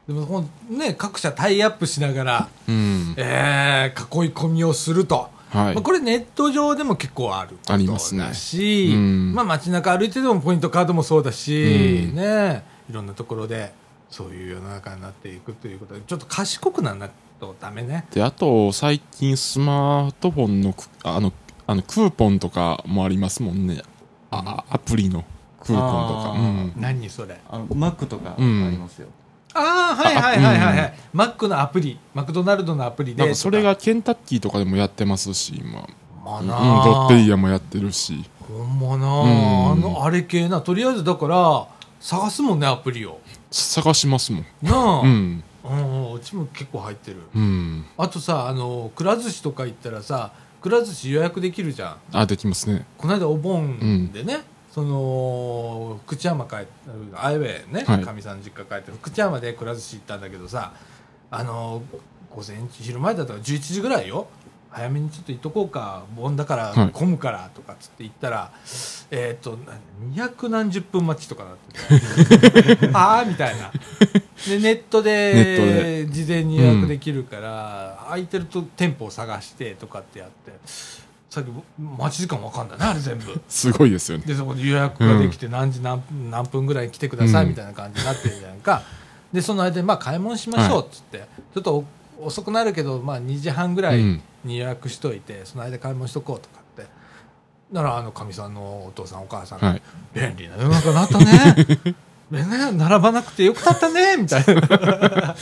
A: でもほんね各社タイアップしながら、
C: うん。
A: えー、囲い込みをすると、
C: はい。
A: まあ、これネット上でも結構あること
C: ありますね。
A: だし、
C: うん。
A: まあ、街中歩いててもポイントカードもそうだし、
C: うん。
A: ねいろんなところでそういう世の中になっていくということでちょっと賢くならないとダメね。
C: であと最近スマートフォンのくあのあのクーポンとかもありますもんね。あアプリのクーポンとか。うん。
A: 何それ。
B: あのマックとかあ
C: うん。
B: りますよ、
A: ああはいはいはいはい、は
C: あ
A: い。マックのアプリ。マクドナルドのアプリで
C: それがケンタッキーとかでもやってますし今。うん。
A: まあ。な
C: ロッテリアもやってるし。
A: ほんまな、
C: うん。
A: あのあれ系な。とりあえずだから探すもんねアプリを。
C: 探しますもん。
A: なあ、
C: うん。
A: うん、うちも結構入ってる。
C: うん。
A: あとさあのくら寿司とか行ったらさくら寿司予約できるじゃん。
C: あ、できますね。
A: この間お盆でね、その福知山帰ってアイウェイね
C: はい。
A: かみ、さんの実家帰って福知山でくら寿司行ったんだけどさあの午前中昼前だったから11時ぐらいよ早めにちょっと行っとこうか盆だから
C: はい。
A: 混むからとかっつって行ったら、えっ、と二百何十分待ちとかなってて ああみたいな。でネットで事前に予約できるから、空いてると店舗を探してとかってやってさっき待ち時間わかんないなあれ全部。
C: すごいですよね。
A: でそこで予約ができて何時何何分ぐらいに来てください
C: うん
A: みたいな感じになってるじゃんか、でその間にまあ買い物しましょうっつって、ちょっとお遅くなるけど、まあ、2時半ぐらい
C: うん
A: に予約しといて、その間買い物しとこうとかってならあのかみさんのお父さんお母さんが、
C: はい。
A: 便利な世の中になったね ね並ばなくてよかったねみたいな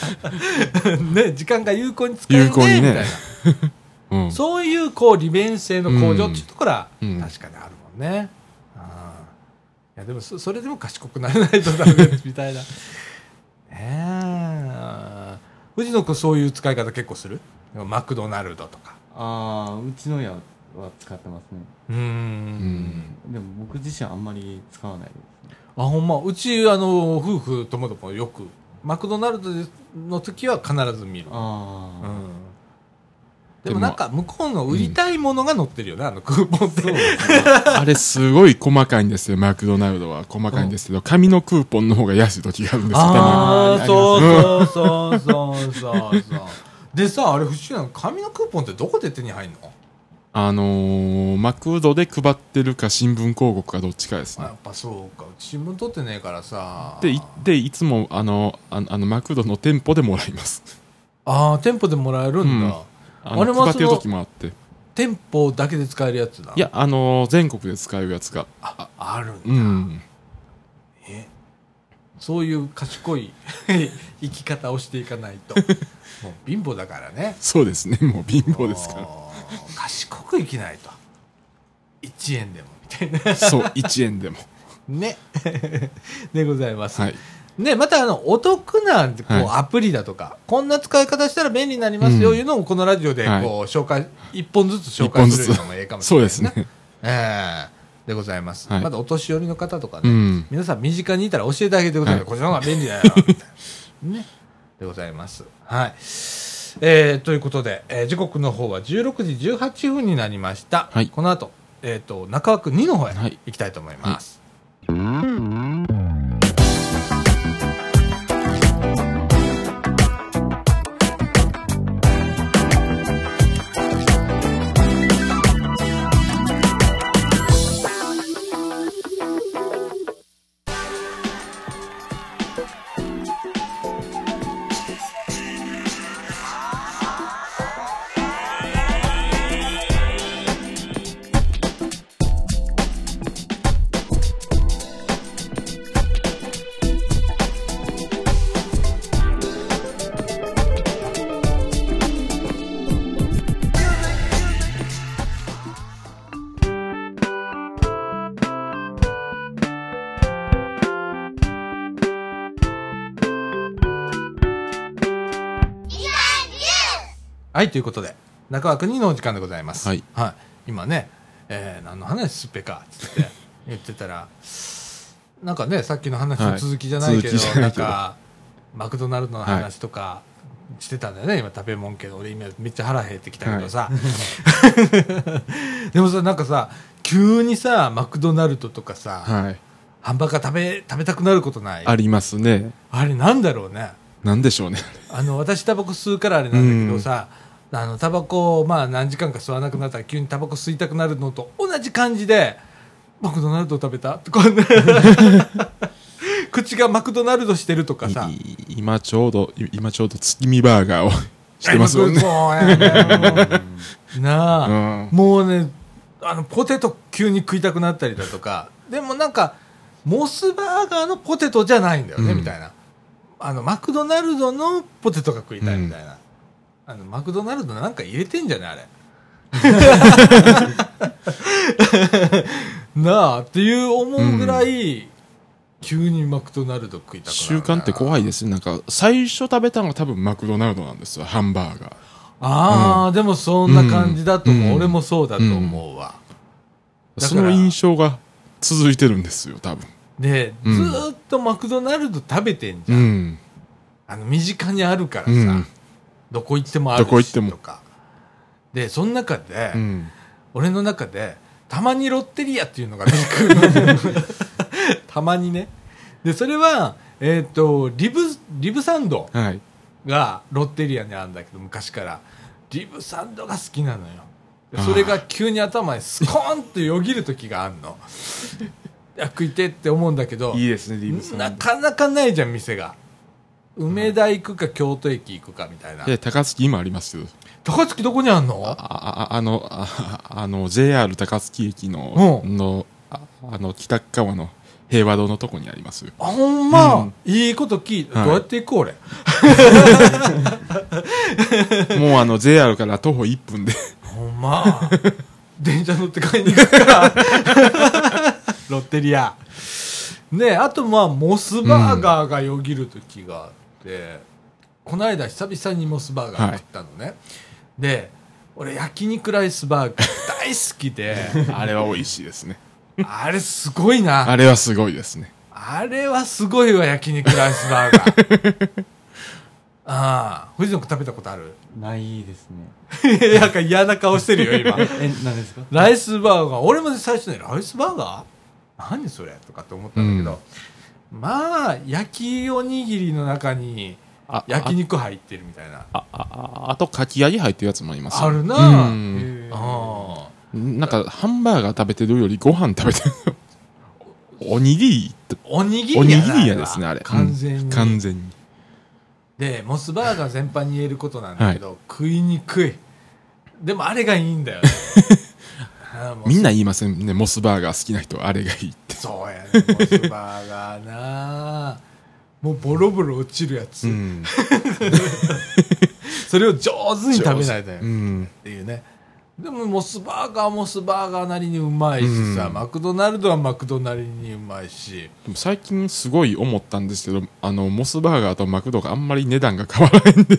A: ね時間が有効に使えるねみたいな
C: うん。
A: そういうこう利便性の向上っていうところは
C: うん
A: 確かにあるもんね。あーいやでもそそれでも賢くなれないとダメみたいな。ねえ。藤野君そういう使い方結構する？マクドナルドとか。
B: ああうちの親は使ってますね
A: う。ん
B: でも僕自身あんまり使わないですね
A: あ、ほんま？うち、あの、夫婦ともどもよく、マクドナルドの時は必ず見る。
B: ああ、
A: うん。でもなんか向こうの売りたいものが載ってるよね、あのクーポンって。
C: あれすごい細かいんですよ、マクドナルドは。細かいんですけど、紙のクーポンの方が安い時があるんですよ、
A: ああ、
B: に
A: そうそうそうそうそう。でさ、あれ不思議なの、紙のクーポンってどこで手に入るの？
C: あのー、マクドで配ってるか新聞広告かどっちかですね
A: あやっ。ぱそうか、うち新聞取ってねえからさ。
C: で、いでいつもあのあのあのマクドの店舗でもらいます。
A: ああ、店舗でもらえるんだ。
C: うんあの
A: あれも
C: 配ってる時もあって。
A: 店舗だけで使えるやつだ。
C: いや、あのー全国で使えるやつが。
A: あ、あるんだ。
C: うん。
A: え？そういう賢い 生き方をしていかないと。もう貧乏だからね。
C: そうですね、もう貧乏ですから。
A: 賢く生きないと。1円でも、みたいな。
C: そう、1円でも。
A: ね。でございます。
C: はい。
A: ね、またあの、お得な、こう、
C: はい
A: アプリだとか、こんな使い方したら便利になりますよ、
C: うん
A: いうのをこのラジオで、こう、
C: はい
A: 紹介、一本ずつ紹介するのもええかもしれない
C: そうですね。
A: ええでございます。
C: はい
A: まだお年寄りの方とかね、
C: うん。
A: 皆さん身近にいたら教えてあげてください。
C: はい
A: こっちの方が便利だよ。みたいな ね。でございます。はい。えー、ということで、えー時刻の方は16時18分になりました。
C: はい
A: この後、えっ、と、中枠2の方へ
C: はい
A: 行きたいと思います。はい、ということで、中枠2のお時間でございます。
C: はい。
A: 今ね、えー、何の話すっぺか、つって 言ってたら、なんかね、さっきの話の続きじゃないけど、
C: はいな
A: んか、マクドナルドの話とかしてたんだよね、今食べ物けど、俺今めっちゃ腹減ってきたけどさ。でもさ、なんかさ、急にさ、マクドナルドとかさ、
C: はい。
A: ハンバーガー食べ、食べたくなることない？
C: ありますね。
A: あれなんだろうね。
C: なんでしょうね。
A: あの、私タバコ吸うからあれなんだけどさ、あの、タバコをまあ何時間か吸わなくなったら急にタバコ吸いたくなるのと同じ感じで、マクドナルド食べた？とかね。口がマクドナルドしてるとかさ。
C: い今ちょうど、い今ちょうど月見バーガーを してますもんね。
A: なあ、
C: うん
A: もうね、あの、ポテト急に食いたくなったりだとか、でもなんか、モスバーガーのポテトじゃないんだよね、
C: うん
A: みたいな。あの、マクドナルドのポテトが食いたいみたいな。あの、マクドナルドなんか入れてんじゃねあれ。なあ、っていう思うぐらい、急にマクドナルド食いたくなる
C: 習慣って怖
A: い
C: いですよなんか最初食べたのが多分マクドナルドなんですよ。ハンバーガー。
A: ああ、でもそんな感じだと思う、
C: うん。
A: 俺もそうだと思うわ、だから
C: その印象が続いてるんですよ多分。
A: で、
C: うん。
A: ずーっとマクドナルド食べてんじゃ、
C: うんん。
A: あの身近にあるからさ、
C: うん
A: どこ行ってもあるしとか。でその中で、
C: うん。
A: 俺の中でたまにロッテリアっていうのが出てくるの。たまにね。でそれはえっ、とリブリブサンド
C: はい。
A: がロッテリアにあるんだけど昔から。リブサンドが好きなのよ。でそれが急に頭にスコーンとよぎる時があるの。食いてえって思うんだけど
C: いいですねリブさん
A: なかなかないじゃん店が梅田行くか京都駅行くかみたいな。
C: で高槻今ありますよ
A: 高槻どこにあんの？
C: あああのああの JR 高槻駅の,、
A: う
C: のああの北側の平和堂のとこにあります。よ
A: あほんま、
C: うん。
A: いいこと聞いて、
C: はい。
A: どうやって行こう俺？
C: もうあの JR から徒歩1分で。
A: ほんま？電車乗って買いに行くか。ロッテリア。ねあとまあモスバーガーがよぎる時があって、この間久々にモスバーガー食ったのね、で俺焼肉ライスバーガー大好きで。
C: あれは美味しいですね。
A: あれすごいな。
C: あれはすごいですね。
A: あれはすごいわ焼肉ライスバーガー。ああ藤野君食べたことある？
B: ないですね。
A: なんか嫌な顔してるよ今。
B: ええ何ですか？
A: ライスバーガー。俺も最初ねライスバーガー？何それ？とかって思ったんだけど、まあ焼きおにぎりの中に
C: あ
A: 焼肉入ってるみたいな。
C: ああああとかき揚げ入ってるやつもあります。よ
A: あるなあ。
C: なんかハンバーガー食べてるよりご飯食べてる。おにぎり
A: おにぎり
C: おにぎりやですねあれ。
A: 完全に、
C: うん。完全に。
A: でモスバーガー全般に言えることなんだけど、食いにくい。でもあれがいいんだよね
C: みんな言いませんね。モスバーガー好きな人はあれがいいって。
A: そうやねモスバーガーな。もうボロボロ落ちるやつ、
C: うん。
A: それを上手に食べないとね、っ
C: うん。
A: ていうね。でもモスバーガーはモスバーガーなりにうまいしさ、
C: うん。
A: マクドナルドはマクドなりにうまいし。
C: でも最近すごい思ったんですけどあのモスバーガーとマクドがあんまり値段が変わらないんで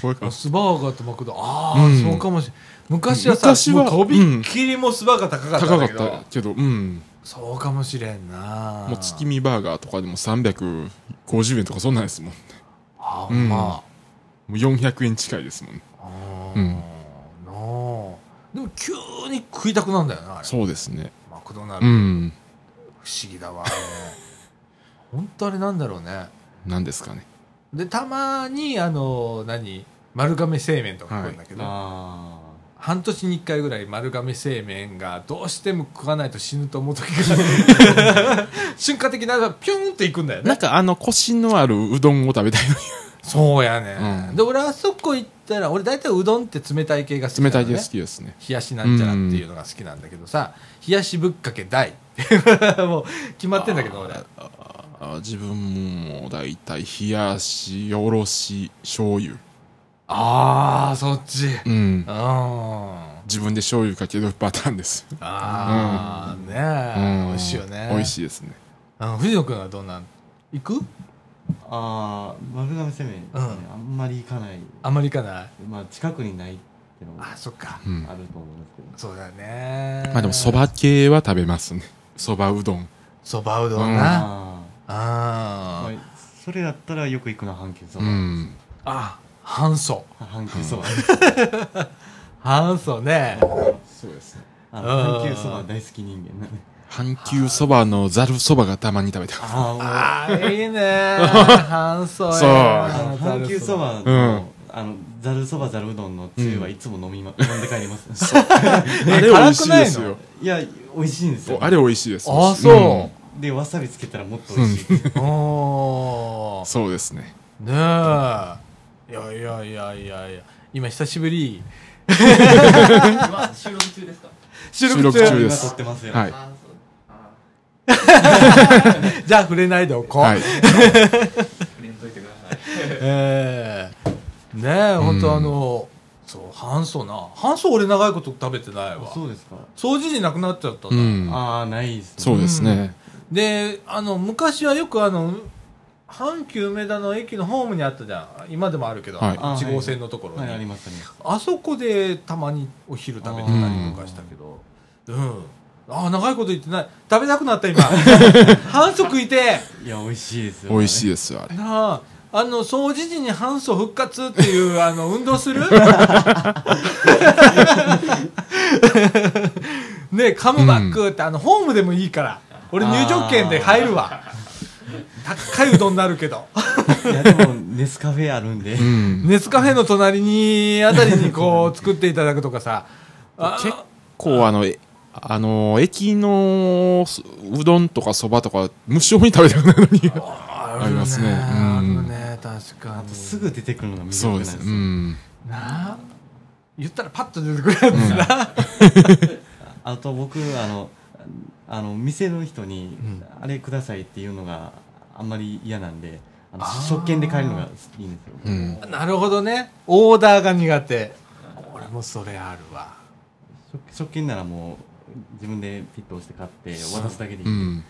C: これか
A: モスバーガーとマクドああ、
C: うん。
A: そうかもしれない昔はさ
C: 昔は
A: もうとびっきりモスバーガー高かったん
C: 高かっ
A: だけど、
C: たけどうん。
A: そうかもしれんな。
C: もう月見バーガーとかでも350円とかそんなんですもん
A: あーま
C: もう400円近いですもん。
A: あ、あー
C: うん。
A: なあ。でも急に食いたくなんだよなあれ。
C: そうですね。
A: マクドナル
C: う
A: ド、
C: ん。
A: 不思議だわ 本当あれなんだろうね。
C: なんですかね。
A: でたまにあの何？丸亀製麺とか食うんだけど、
B: あ
A: 半年に1回ぐらい丸亀製麺がどうしても食わないと死ぬと思う時が瞬間的なピュンっていくんだよね。
C: なんかあのコシのあるうどんを食べたいのに。
A: そうやね、
C: うん。
A: で俺あそこ行ったら俺大体うどんって冷たい系が好きね、
C: 冷たいで好きですね。
A: 冷やしなんちゃらっていうのが好きなんだけどさ、冷やしぶっかけ大。もう決まってんだけど俺。
C: あ自分も大体冷やしおろし醤油
A: ああそっち。
C: うん。
A: あ
C: 自分で醤油かけるパターンです。
A: あー、ねえ、美味しいよね。
C: 美味しいですね。
A: あ藤野君はどんなん？行く？
B: ーあー丸亀製麺。ね、
A: うん。
B: あんまり行かない。
A: あんまり行かない？
B: まあ近くにないってのもあ
A: あそっか。
C: うん。
B: ると思うんですけど。
A: そうだね。
C: まあでもそば系は食べますね。そばうどん。
A: そばうどん
C: うん。
A: な、
B: あ
A: あ
B: まあそれだったらよく行くのは阪急そば、
C: うん。
A: あ半素
B: 阪急そば、
A: 半素 ね。
C: そうですね。
B: あ
A: うん。
B: の阪急そば大好き人間なんで。
C: 阪急そばのざるそばがたまに食べたい
B: あーもう
A: ああいいね。半素や。
C: そう。
B: あの阪急そばの、
C: うん
B: あのざるそばざるうどんのつゆはいつも飲みま、飲んで帰ります
C: あれ美味しいですよ。
B: いや美味しいんですよ。
C: おあれ美味しいです。
A: あそ
B: でわさびつけたらもっと美味しい、
A: うおー。
C: そうですね。
A: ねえいやいやいやいやいや。今久しぶり。
D: 今収録中ですか？
A: 収
C: 収録中です。
B: 今撮ってますよ、
C: はい
A: じゃあ触れないでおこう、
C: はい。
D: ー触れんといてください。
A: ええねえ本当あのそう半素な。半素俺長いこと食べてないわ。
B: あそうですか。
A: 掃除時なくなっちゃったんだ、
C: うん。
B: ああないですね。
C: そうですね。
A: であの昔はよくあの阪急梅田の駅のホームにあったじゃん今でもあるけど、
C: はい
A: 1号線のところに、
B: はい、ありますね。
A: あそこでたまにお昼食べてたりとかしたけど、うん。ああ、長いこと言ってない。食べたくなった今。半素食いて
B: いや、美味しいですよ、
C: 美味しい
B: い。
C: ですよ、あれ。
A: なあ、あの、掃除時に半素復活っていう、あの、運動する？ねカムバックって、あの、ホームでもいいから。俺入場券で入るわ。高いうどんになるけど。
B: いや、でも、ネスカフェあるんで。
C: うん。
A: ネスカフェの隣に、あたりにこう、作っていただくとかさ。あ
C: 結構あの、えあの、駅のすうどんとかそばとか、無性に食べたくなるのに。
A: あ
C: ありますね
A: あ
C: うん
A: るね、確かに。
B: すぐ出てくるのが魅
C: そうです。
B: 力なんですよ。
C: うん。
A: なあ言ったらパッと出てくるやつな。
B: あと僕、あの、あの、店の人に、
A: ん
B: あれくださいっていうのがあんまり嫌なんで、あの食券で買えるのがいいんですよ。
C: うん。
A: なるほどね。オーダーが苦手。俺もそれあるわ。
B: 食食券ならもう、自分でピッと押して買って渡すだけでいい。
C: うん。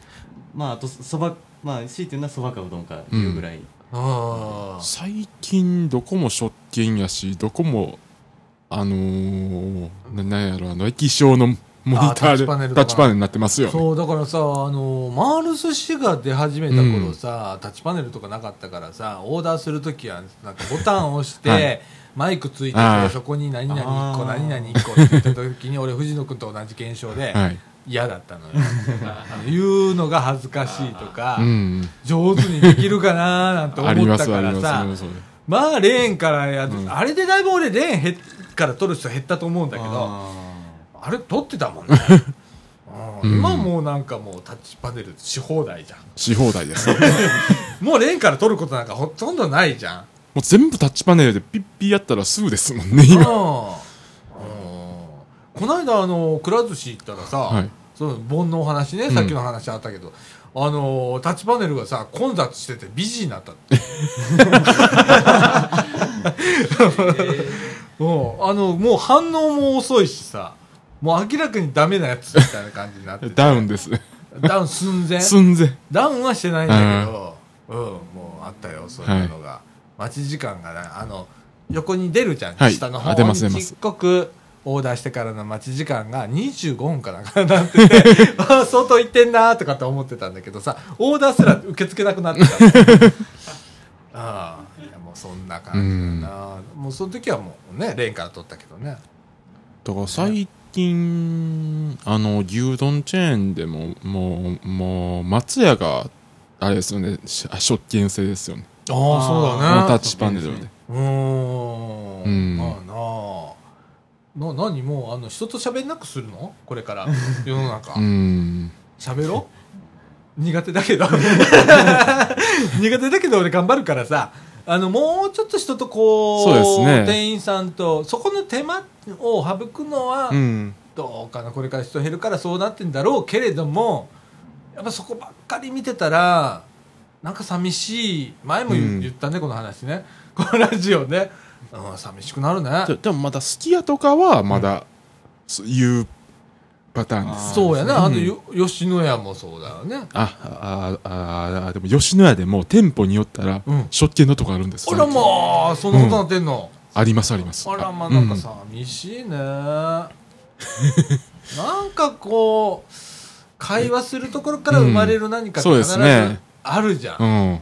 B: まあ、あと、そば、まあ、強いて言うのはそばかうどんかいうぐらい。
A: あ
C: 最近、どこも食券やし、どこも、あのー、ななんやろ、あの、液晶のモニターで、
A: あタッチパネルとか
C: タッチパネルになってますよね。
A: そう、だからさ、あの、マール寿司が出始めた頃さ、タッチパネルとかなかったからさ、オーダーするときは、なんかボタンを押して、
C: はい
A: マイクついてて、そこに何々1個、何々1個って言ったときに、俺、藤野君と同じ現象で、
C: はい。
A: 嫌だったのよ。言うのが恥ずかしいとか、
C: うん。
A: 上手にできるかなーなんて思ったからさ
C: り、ま
A: あ、レーンからやる、
C: うん
A: あれでだいぶ俺、レーン減っから取る人減ったと思うんだけど、
B: あ
A: あれ取ってたもんね。うん
C: うん
A: 今もうなんかもうタッチパネルし放題じゃん。
C: し放題です。
A: もうレーンから取ることなんかほとんどないじゃん。
C: もう全部タッチパネルでピッピーやったらすぐですもんね、
A: うん
C: 今。
A: この間、あの、くら寿司行ったらさ、
C: はい
A: その盆のお話ね、
C: ん
A: さっきの話あったけど、あの、タッチパネルがさ、混雑しててビジーになったって。もう、あの、もう反応も遅いしさ、もう明らかにダメなやつみたいな感じになってて
C: ダウンです。
A: ダウン寸前？
C: 寸前。
A: ダウンはしてないんだけど、うん、もうあったよ、そういうのが。待ち時間がね、あの、横に出るじゃん、
C: はい
A: 下の方にちっこくオーダーしてからの待ち時間が25分かなんかなってて、あ相当いってんなとかって思ってたんだけどさ、オーダーすら受け付けなくなってた。ああ、いやもうそんな感じだな。もうその時はもうね、レーンから取ったけどね。
C: だから最近、あの、牛丼チェーンでも、もう、もう、松屋が、あれですよね、し食券制ですよね。
A: ああ、そうだね。
C: タッチパネルで。
A: うーん。
C: うん
A: まあなあ。な、何？もう、あの、人と喋んなくするの？これから。世の中
C: う。ん。
A: 喋ろ苦手だけど。苦手だけど俺頑張るからさ。あの、もうちょっと人とこう、
C: そうですね
A: 店員さんと、そこの手間を省くのは
C: う、ん。
A: どうかな、これから人減るからそうなってんだろうけれども、やっぱそこばっかり見てたら、なんか寂しい、前も言,、
C: うん
A: 言ったね、この話ね。このラジオね。うん、寂しくなるね。
C: ででもまだすき家とかは、まだ、そういうパターンです。
A: そうやな、あ
C: うん
A: 吉野家もそうだよね。
C: あ、あ、あ、あ、でも吉野家でも店舗によったら
A: うん、
C: 食券のとこあるんです
A: あらまあ、そんなことなってんの。
C: ありますあります。
A: あらまあ、なんか
C: うん
A: 寂しいね。なんかこう、会話するところから生まれる何かってあるじゃん。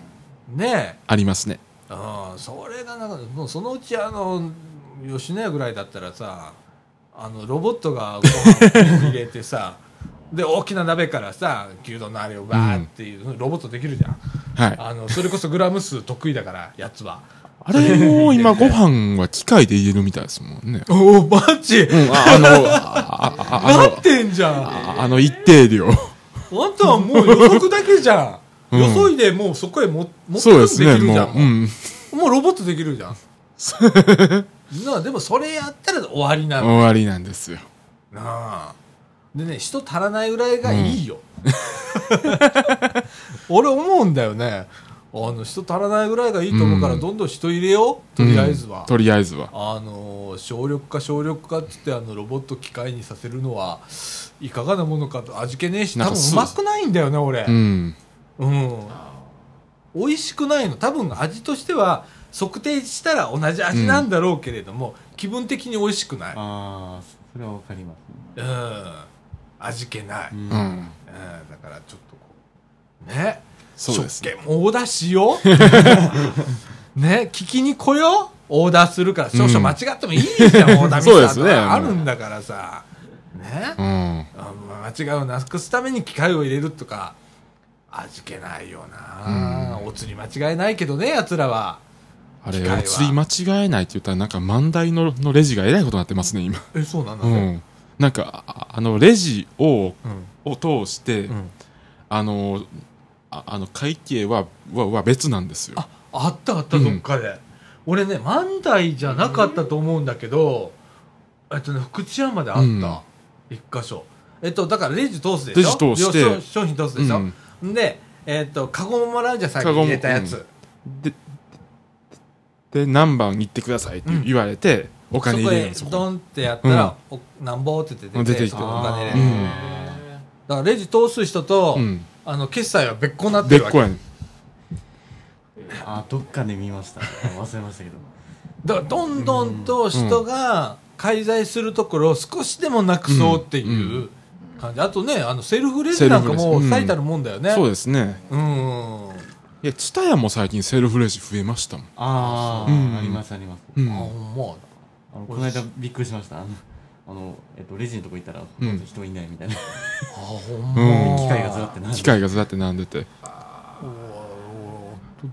C: うん。
A: ねえ。
C: ありますね。
A: ああそれがなんかもうそのうちあの吉野家ぐらいだったらさあのロボットがご飯入れてさ で大きな鍋からさ牛丼のあれをバーっていう、ロボットできるじゃん
C: はい。
A: あのそれこそグラム数得意だからやつは
C: あれも今ご飯は機械で入れるみたいですもんね。
A: おおバッチ
C: うん、ああの、ああ
A: ってんじゃんあ
C: ああの一定量。
A: んたはもう予測だけじゃん、
C: うん
A: 予想いでもうそこへも持ってくるできるじゃん
C: もう。うん。
A: もうロボットできるじゃんなあでもそれやったら終わりなの。
C: 終わりなんですよ。
A: なあ。でね人足らないぐらいがいいよ、俺思うんだよね。あの人足らないぐらいがいいと思うから
C: うん。
A: どんどん人入れよう。とりあえずは、
C: うん。とりあえずは。
A: あの省力化省力化っつってあのロボット機械にさせるのはいかがなものかと。味気ねえし多分うまくないんだよね俺。
C: うん。
A: うん。美味しくないの。多分味としては測定したら同じ味なんだろうけれども、気分的に美味しくない。うん
B: ああそれはわかりますね。
A: 味気ない、うん。
B: うん。
C: うん。
A: だからちょっとこうね。
C: そうですね。
A: 食券もオーダーしよ？う ね？聞きに来よ？うオーダーするから。少々間違ってもいいじゃん、オーダーミスター
C: ね。
A: かあるんだからさ。ね、
C: うん。
A: あ間違いをな。くすために機械を入れるとか味気ないよな、お釣り間違いないけどねやつらは
C: あれ
A: 機械は。
C: お釣り間違えないって言ったらなんか万代ののレジがえらいことになってますね今。
A: えそうなんだ。ね
C: うん。なんかああのレジを
A: うん。
C: を通して、
A: うん。
C: あのああの会計ははは別なんですよ。
A: ああったあった
C: うん。
A: どっかで、俺ね万代じゃなかったと思うんだけど、えっとね福知山であった、
C: うん。
A: 一箇所。えっとだからレジ通すでしょ？
C: レジ通して。
A: 商商品通すでしょ、
C: うん。
A: でえっとカゴももらうじゃんさっき
C: カゴも
A: 入れたやつ、
C: でで何番行ってくださいって言われて、お金入れるんですよ
A: そこ。へドンってやったら、おなんぼって出て
C: 出てきて
A: お金入れる、
C: うん。
A: だからレジ通す人と、
C: うん。
A: あの決済は別個になってるわけ。
C: 別個やねん。
B: あどっかで見ました。忘れましたけど。
A: だからどんどんと人が介在するところを少しでもなくそうっていう感じ、あとねあのセルフレジなんかも
C: セルフレジ。うん。
A: 最たるもんだよね。
C: そうですね。
A: うん
C: いや蔦屋も最近セルフレジ増えましたもん。
B: ああ、
C: うん。
B: ありますあります。
C: うん。
A: あほんま
B: あのこの間びっくりしました。あのあの、えっと、レジのとこ行ったらほとんど人いないみたいな、
A: あほん
C: う
A: ま
C: ん。
B: 機械がずらってな
C: 機械がずらって並んでて。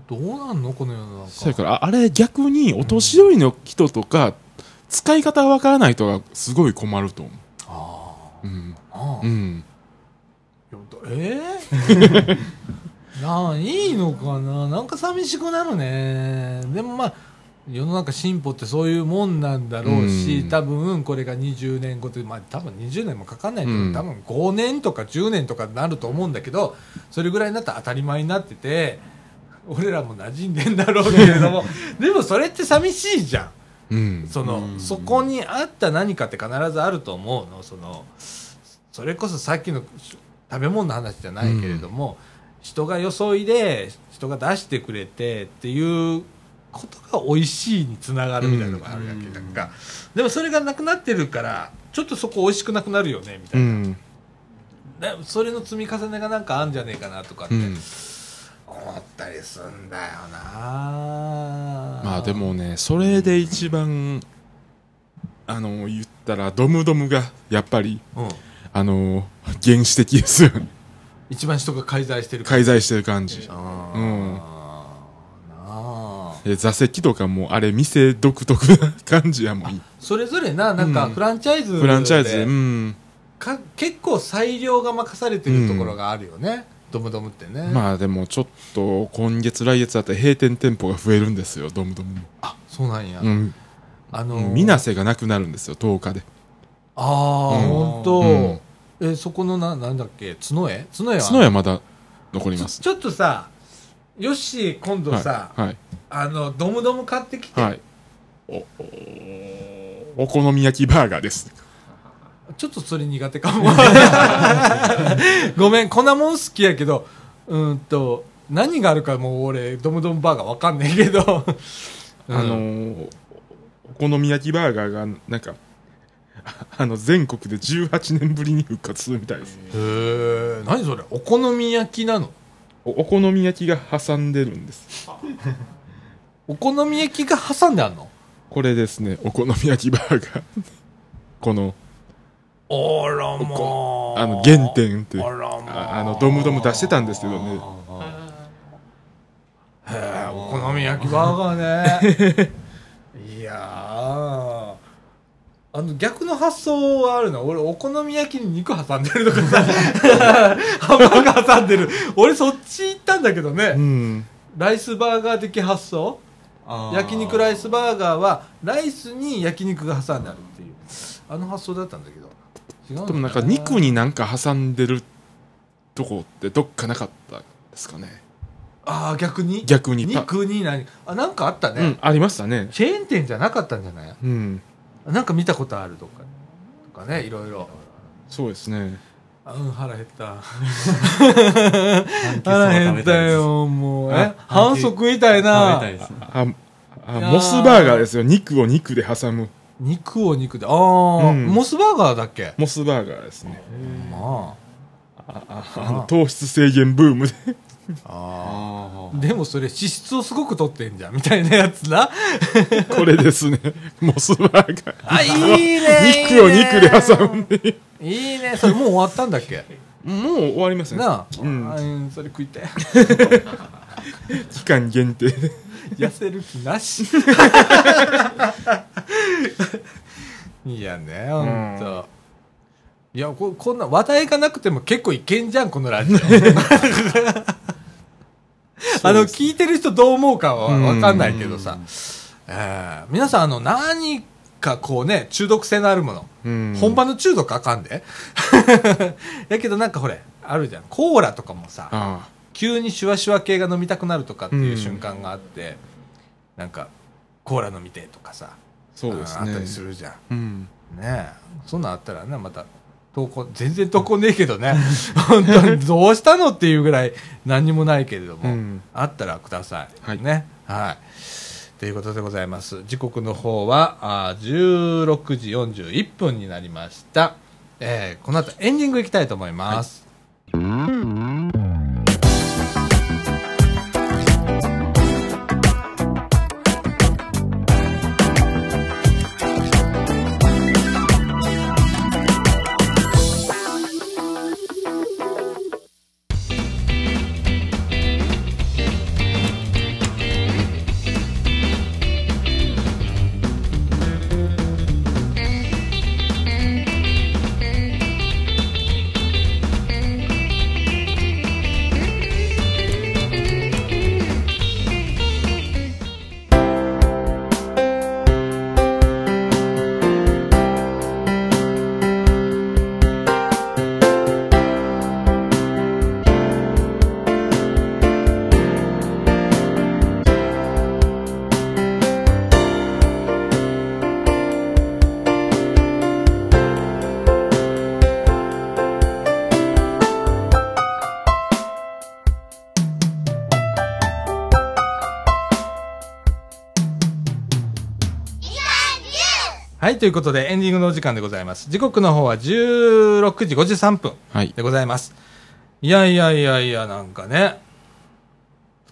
A: どどうなんのこの世の中。
C: それからああれ逆にお年寄りの人とか使い方がわからない人がすごい困ると思
A: あ
C: ううん。
A: ああ
C: うん。
A: えー、な あいいのかな？なんか寂しくなるね。でもまあ世の中進歩ってそういうもんなんだろうし、
C: うん。
A: 多分これが20年後って、まあ、多分20年もかかんないけど、
C: うん。
A: 多分5年とか10年とかになると思うんだけどそれぐらいになったら当たり前になってて俺らも馴染んでんだろうけれどもでもそれって寂しいじゃん。
C: うん。
A: その、
B: うん。
A: そこにあった何かって必ずあると思うの。そのそれこそさっきの食べ物の話じゃないけれども、人がよそいで人が出してくれてっていうことが美味しいにつながるみたいなのがあるわけだから、でもそれがなくなってるからちょっとそこ美味しくなくなるよねみたいな、
C: うん。
A: でそれの積み重ねがなんかあるんじゃねえかなとかって。
C: うん。
A: 思ったりすんだよな。
C: まあでもねそれで一番あの言ったらドムドムがやっぱり
A: うん。
C: あの原始的ですよね
A: 一番人が介在してる
C: 介在してる感じ。
A: あー
C: うん。
A: なあ
C: え座席とかもあれ店独特な感じやもん。
A: それぞれななんか
C: うん。
A: フランチャイズで、
C: フランチャイズでうん。
A: か結構裁量が任されてるところがあるよね、ドムドムってね。
C: まあでもちょっと今月来月だったら閉店店舗が増えるんですよドムドムも。
A: あそうなんや、
C: うん。
A: あのー
C: みなせがなくなるんですよ10日で。
A: ああ、
C: うん。
A: 本当、
C: うん
A: えそこのななんだっけ？角江？角江は？
C: 角屋まだ残ります。
A: ちょっとさよし今度さ、
C: はいはい。
A: あのドムドム買ってきて、
C: はい。おおお好み焼きバーガーです。
A: ちょっとそれ苦手かも。ごめんこんなもん好きやけどうーんと何があるかもう俺ドムドムバーガーわかんないけど、うん
C: あのーお好み焼きバーガーがなんかあ あの全国で18年ぶりに復活するみたいです。
A: へえ何それ？お好み焼きなの？
C: おお好み焼きが挟んでるんです。
A: お好み焼きが挟んであんの？
C: これですねお好み焼きバーガー。この
A: あらまあ。
C: あの原点って
A: あらまあ。
C: のドムドム出してたんですけどね。
A: へえお好み焼きバーガーね。いやーあの逆の発想はあるの俺お好み焼きに肉挟んでるとかさ。ハンバーガー挟んでる。俺そっち行ったんだけど
C: う
A: ね
C: ん。
A: ライスバーガー的発想？焼肉ライスバーガーはライスに焼肉が挟んであるっていう。あの発想だったんだけど。違うの
C: でもなんか肉になんか挟んでるとこってどっかなかったですかね。
A: ああ逆に？
C: 逆に。パ
A: 肉に何？あなんかあったね、
C: うんありましたね。
A: チェーン店じゃなかったんじゃない？
C: うん
A: なんか見たことあるとかとかねいろいろ。
C: そうですね。
A: あうん腹減った。腹減ったよもう。え
B: あ
A: 反則みたい
B: 食べ
A: な
B: たいですね。
C: ああモスバーガーですよ。肉を肉で挟む。
A: 肉を肉で。ああ、
C: うん。
A: モスバーガーだっけ？
C: モスバーガーですね。
A: ま
C: あああの糖質制限ブームで
A: ああ
B: あ
A: でもそれ脂質をすごく取ってんじゃんみたいなやつな。
C: これですね。モスバーガー
A: あいいね
C: 肉を肉で挟むんで。
A: いいねそれもう終わったんだっけ？
C: もう終わりますね
A: なあ、
C: うん。
A: それ食いて
C: 期間限定で。
A: 痩せる気なし。いやねほんと、いやここんな話題がなくても結構いけんじゃんこのラジオ あの聞いてる人どう思うかは分かんないけどさ、えー皆さんあの何かこうね中毒性のあるもの、
C: うん。
A: 本場の中毒あかんで。やけどなんかほれあるじゃん。コーラとかもさ
C: あ
A: 急にシュワシュワ系が飲みたくなるとかっていう瞬間があって、なんかコーラ飲みてとかさ
C: そうですね。
A: あったりするじゃん。
C: うん。
A: ねえ。そんなんあったらねまた投稿全然投稿ねえけどね。本当にどうしたのっていうぐらい何にもないけれども、
C: うん。
A: あったらください、
C: はい。
A: ね。はい。ということでございます。時刻の方はあー16時41分になりました、えーこの後エンディングいきたいと思います、はいということでエンディングのお時間でございます。時刻の方は16時53分
C: はい。
A: でございます。いやいやいやいやなんかね。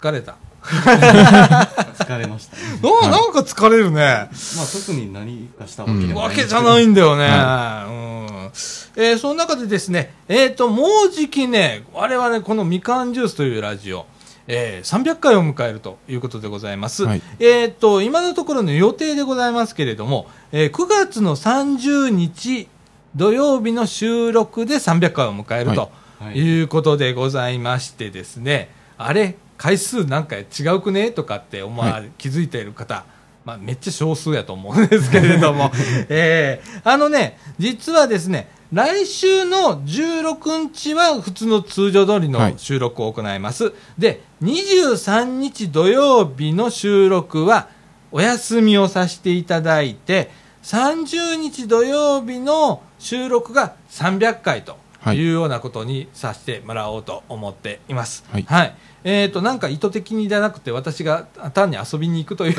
A: 疲れた。
B: 疲れました。ね
A: ななんか疲れるね、
B: まあ特に何かしたわけでも
A: わけじゃないんだよね。うん。えーその中でですね、えっ、と、もうじきね、我々このみかんジュースというラジオ、えー300回を迎えるということでございます。
C: はい。
A: えっ、と、今のところの予定でございますけれども、えー9月の30日土曜日の収録で300回を迎えると
B: はい。
A: い。うことでございましてですね、あれ、回数なんか違うくね？とかって思わ、
C: は
A: 気づいている方、まあ、めっちゃ少数やと思うんですけれども、えーあのね、実はですね、来週の16日は普通の通常通りの
C: はい。
A: 収録を行います。で、23日土曜日の収録はお休みをさせていただいて、30日土曜日の収録が300回と
C: はい。
A: いうようなことにさせてもらおうと思っています。
C: はい
A: えー、となんか意図的にじゃなくて私が単に遊びに行くという。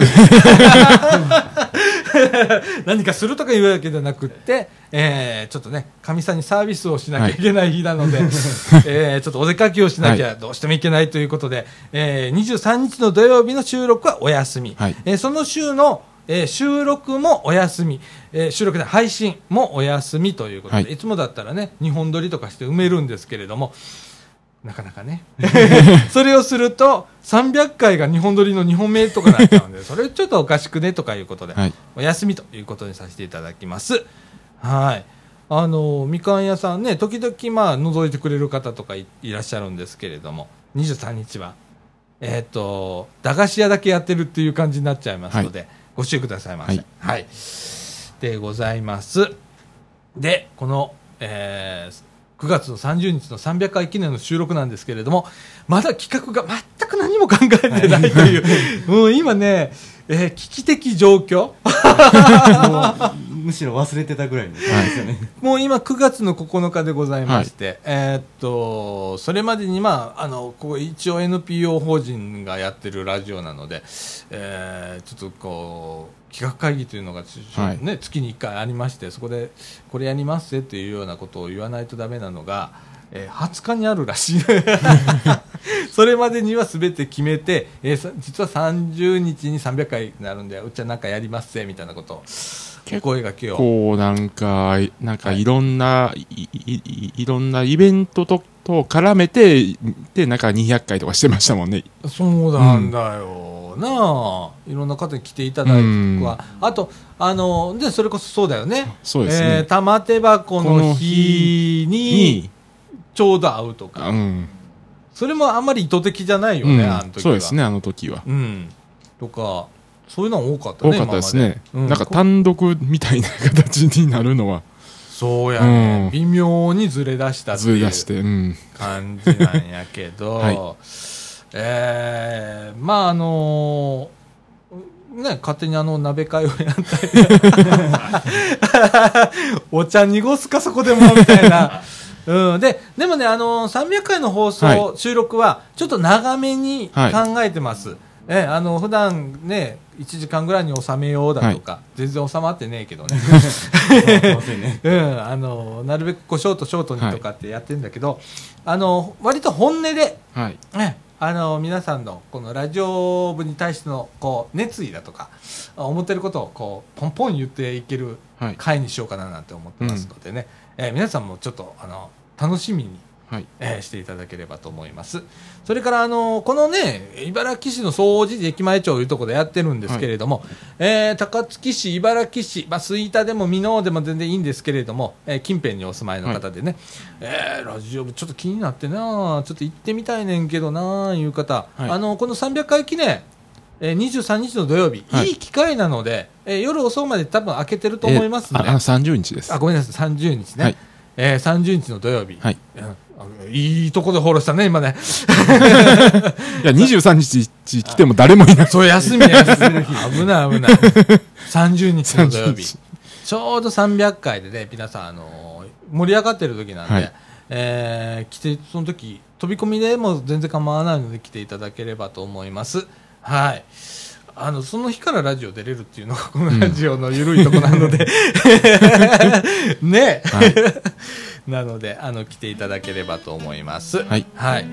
A: 何かするとかいうわけじゃなくって、えーちょっとねかみさんにサービスをしなきゃいけない日なので、えーちょっとお出かけをしなきゃどうしてもいけないということで、えー23日の土曜日の収録はお休み、
C: はい。
A: えーその週のえー収録もお休み、えー収録で配信もお休みということで、
C: はい。
A: い、つもだったらね、2本撮りとかして埋めるんですけれども、なかなかね。それをすると、300回が2本撮りの2本目とかなっちゃうんで、それちょっとおかしくねとかいうことで、
C: はい
A: お休みということにさせていただきます。はい。あの、みかん屋さんね、時々まあ、覗いてくれる方とかいいらっしゃるんですけれども、23日は、えっ、と、駄菓子屋だけやってるっていう感じになっちゃいますので、ご注意くださいませ。
C: はい
A: はい。でございます。で、この、えー9月の30日の300回記念の収録なんですけれども、まだ企画が全く何も考えてないという、もう今ね、えー危機的状況。
B: もうむしろ忘れてたぐらいね。
A: もう今9月の9日でございまして、えーっと、それまでにまあ、あの、ここ一応 NPO 法人がやってるラジオなので、えーちょっとこう、企画会議というのが、
C: はい
A: ね、月に1回ありまして、そこでこれやりますぜっていうようなことを言わないとダメなのが、えー20日にあるらしい。それまでには全て決めて、えーさ実は30日に300回になるんで、うちはなんかやりますぜみたいなことを、お声がけを。
C: こうなんか、なんかいろんな、いいいいろんなイベントとと絡めて、で、なんか200回とかしてましたもんね。
A: そうなんだよ、なあ。いろんな方に来ていただいは、あとあのでそれこそそうだよね。
C: そうですね。
A: えー玉手箱の日にちょうど会うとか、
C: うん。
A: それもあんまり意図的じゃないよね、
C: うん。
A: あの時は。
C: そうですね、あの時は。
A: うん。とかそういうの多かったね
C: 多かったですね。
A: 今まで。
C: なんか単独みたいな形になるのは、
A: そうやね、
C: うん。
A: 微妙にずれ出したっていう
C: ずれ出して、うん。
A: 感じなんやけど、
C: はい
A: えーまああのね、勝手にあの鍋会をやったり お茶濁すかそこでもみたいな。うん、ででもね、あの300回の放送、
C: はい。
A: 収録はちょっと長めに考
C: はい。
A: えてます、えあの普段ね1時間ぐらいに収めようだとか、全然収まってねえけどね。
B: すいませんね。
A: うん、あのなるべくこうショートショートにとかってやってるんだけど、あの割と本音で、
C: はい。
A: ね、あの皆さんのこのラジオ部に対してのこう熱意だとか思ってることをこうポンポン言っていける
C: はい。
A: 回にしようかななんて思ってますのでね、えー皆さんもちょっとあの楽しみに、
C: はい。
A: えーしていただければと思います。それからあのこのね茨城市の総除寺駅前町というところでやってるんですけれども、えー高槻市茨城市、まあ、吹田でも箕面でも全然いいんですけれども、えー近辺にお住まいの方でね、えーラジオ部ちょっと気になってなちょっと行ってみたいねんけどないう方、
C: はい。
A: あのこの300回記念えー23日の土曜日、
C: はい。
A: い、い機会なので、えー夜遅くまで多分開けてると思いますんで、
C: えああ30日です。
A: あ、ごめんなさい、30日ね。
C: はい。
A: えー、30日の土曜日。
C: はい
A: いいとこでフォローしたね、今ね。
C: いや、23日来ても誰もいない。
A: そう、休みね。危ない危ない。30日の土曜
C: 30
A: 日
C: 日。
A: ちょうど300回でね、皆さん、あのー盛り上がってる時なんで、
C: はい
A: えー来て、その時、飛び込みでも全然構わないので来ていただければと思います。はい。あの、その日からラジオ出れるっていうのが、このラジオの緩いとこなので、ね、
C: はい。
A: なので、あの、来ていただければと思います。
C: はい。
A: はい。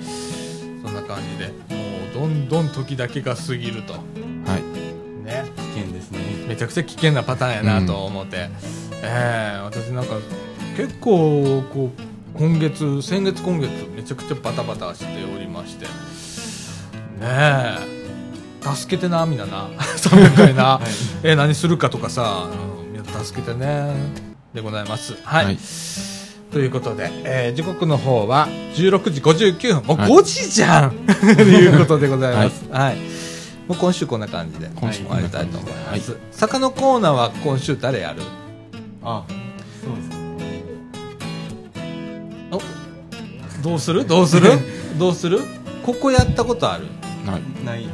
A: そんな感じで、もう、どんどん時だけが過ぎると。
C: はい。
A: ね。
B: 危険ですね。
A: めちゃくちゃ危険なパターンやなと思って。ええ私なんか、結構、こう、今月、先月今月、めちゃくちゃバタバタしておりまして。ねえ。助けてな、みんなな。300回な。
B: はい。
A: えー何するかとかさ、うん、皆さん助けてね。でございます。はい。
C: はい
A: ということで、えー時刻の方は16時59分。もう
C: はい
A: 5時じゃん、ということでございます。はい。もう今週こんな感じで
C: 今週
A: 終わりたいと思い
C: は
A: ます。坂のコーナーは今週誰やる？
B: あ、そうですね。
A: おどうする？どうする？どうする？ここやったことある？
C: はい。
B: ない。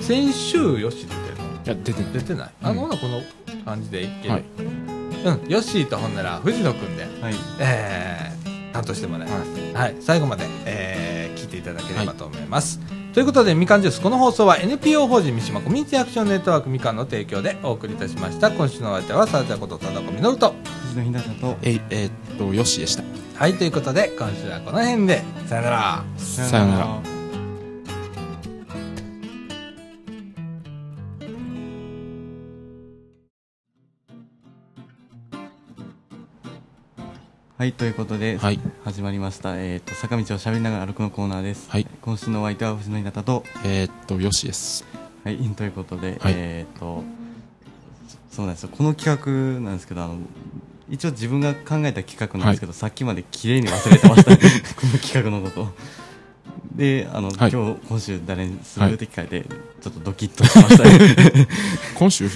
A: 先週よし出てるの？
C: いや、出てない。
A: 出てないあの、この感じでいける、
C: はい
A: うん、ヨッシーとほんなら藤野くんで
B: はい。
A: えー担当してもらいます、はい最後まで、えー聞いていただければと思います、ということでみかんジュースこの放送は NPO 法人三島コミュニティアクションネットワークみかんの提供でお送りいたしました今週のお相手はさあちゃんこと貞子みのると
B: 藤野ひなたと、
C: え、えーっと、よしでした。
A: はいということで今週はこの辺でさよなら
C: さよなら。
B: はい、ということで、
C: はい
B: 始まりました。えっ、と、坂道を喋りながら歩くのコーナーです。
C: はい
B: 今週のお相手は藤野ひなたと、
C: えーっと、よしです。
B: はい、ということで、
C: はい
B: えっ、と、そそうなんですよ。この企画なんですけど、あの、一応自分が考えた企画なんですけど、さっきまで綺麗に忘れてました、この企画のこと。で、あの、
C: はい
B: 今日、今週誰にするって聞かれて、ちょっとドキッとしましたね。
C: 今週、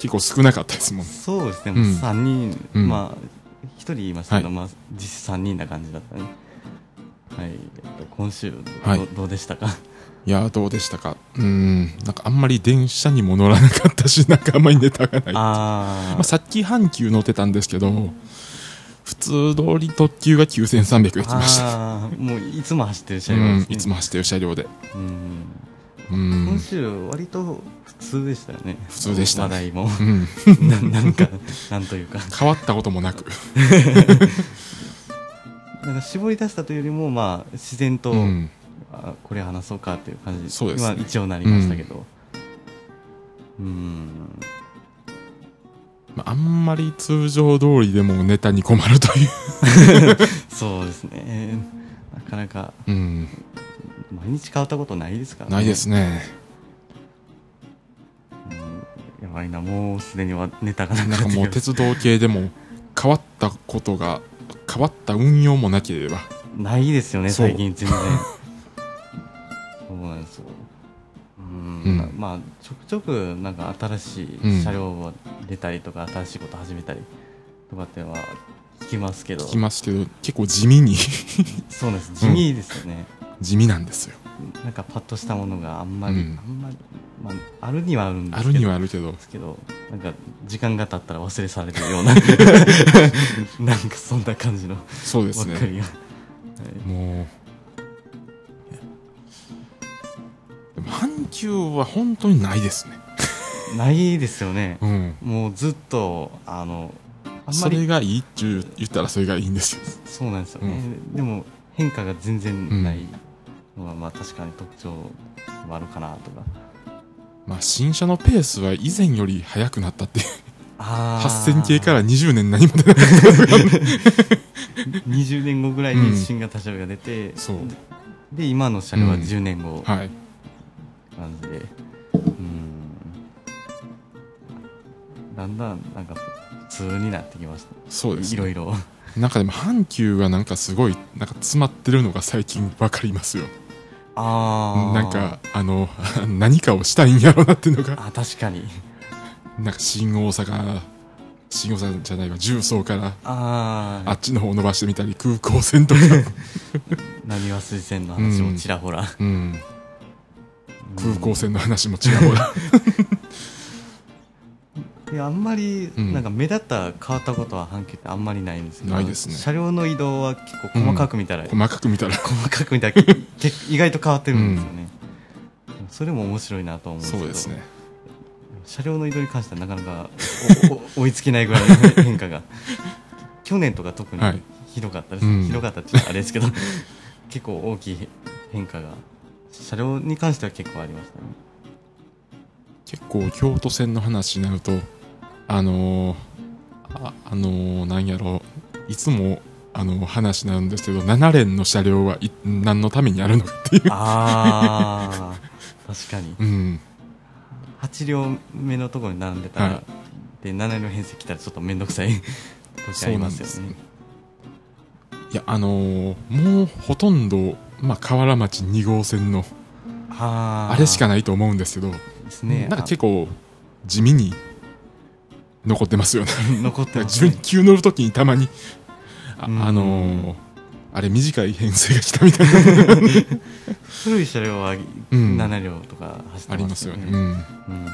C: 結構少なかったですもん。
B: そうですね、
C: うん
B: もう3人、
C: うん
B: まあ、1人言いましたけど、
C: はい。
B: まあ、実質3人な感じだったね。はい、えっと、今週ど、
C: はい。
B: どうでしたか？
C: いやーどうでしたか？うん。なんかあんまり電車にも乗らなかったし なんかあんまりネタがない
B: あ
C: まあ、さっき阪急乗ってたんですけど普通通り特急が9300行きました。
B: もういつも走ってる車
C: う
B: 両ね。
C: んいつも走ってる車両で。
B: うん。
C: うん。
B: 今週割と普通でしたよね。
C: 普通でしたね。
B: 話題も。
C: うん。
B: ななんかなんというか。
C: 変わったこともなく。
B: なんか絞り出したというよりもまあ自然と、
C: うん。
B: あこれ話そうかっていう感じ。
C: そうですね。
B: 今一応なりましたけど。うん。
C: まあ、あんまり通常通りでもネタに困るという、
B: そうですね。なかなか
C: うん、
B: 毎日変わったことないですからね。
C: ないですね
B: やばいなもうすでにはネタがなく
C: なんかもう
B: なってきて
C: 鉄道系でも変わったことが変わった運用もなければ。
B: ないですよね
C: そう。
B: 最近全然。そうなんですよ。うん、
C: うん。
B: まあちょくちょくなんか新し
C: うん
B: い車両が出たりとか、新しいこと始めたりとかっていうのは聞きますけど。
C: 聞きますけど結構地味に。
B: そうなんです。地味ですよね、
C: 地味なんですよ
B: なんかパッとしたものがあんまり、
C: うん。
B: あんまり、まあ、あるにはあるんですけど
C: あるにはあるけど。
B: ですけどなんか時間が経ったら忘れされてるような なんかそんな感じの
C: そうですね。
B: はい。
C: もうでも阪急は本当にないですね。
B: ないですよね。
C: うん。
B: もうずっとあのあんま
C: それ
B: り
C: がいいって言ったらそれがいいんですよ。
B: そうなんですよね、でも変化が全然ないのは、まあ確かに特徴もあるかなとか。
C: まあ新車のペースは以前より速くなったっていう。
B: あ
C: 8000系から20年何も出ない。
B: 20年後ぐらいに新型車両が出て、
C: そう。
B: で今の車両は10年後。
C: はい。
B: 感じで。うん。だんだんなんか普通になってきました。
C: そうですね。
B: いろいろ。
C: なんかでも阪急はなんかすごいなんか詰まってるのが最近わかりますよ
B: ああ
C: なんかあの 何かをしたいんやろうなっていうのが。
B: あ確かに。
C: なんか新大阪新大阪じゃないわ重曹から。
B: ああ
C: あっちの方を伸ばしてみたり空港線とか。
B: 何は水線の話もちらほら、
C: うん。空港線の話も違うわ
B: いやあんまり
C: うん。
B: なんか目立った変わったことは阪急ってあんまりないんですけど
C: ないですね。
B: 車両の移動は結構細かく見たら、
C: 細かく見たら。
B: 細かく見たら 意外と変わってるんですよね、それも面白いなと思うんですけど
C: そうですね。
B: 車両の移動に関してはなかなか追いつけないぐらいの変化が。去年とか特に
C: はい。
B: ひどかったです、
C: うん。
B: ひどかったってあれですけど結構大きい変化が車両に関しては結構ありましたね
C: 結構京都線の話になるとあのーああのーなんやろういつもあの話になるんですけど7連の車両はい何のためにあるのかっていう。
B: ああ確かに。
C: うん。
B: 8両目のところに並んでたら、
C: はい。
B: で7両編成来たらちょっと面倒くさい。時ありますよね。
C: いやあのーもうほとんど、まあ、河原町2号線の
B: あ
C: れしかないと思うんですけど
B: ね
C: なんか結構地味に残ってますよね。
B: あ残ってます
C: 準
B: ね
C: 急乗るときにたまにあ,、
B: うん。
C: あのーあれ短い編成が来たみたいな。
B: 古い車両は
C: うん。
B: 7両とか走って
C: あり
B: ま
C: ますすよね、
B: よね
C: うん、
B: うん。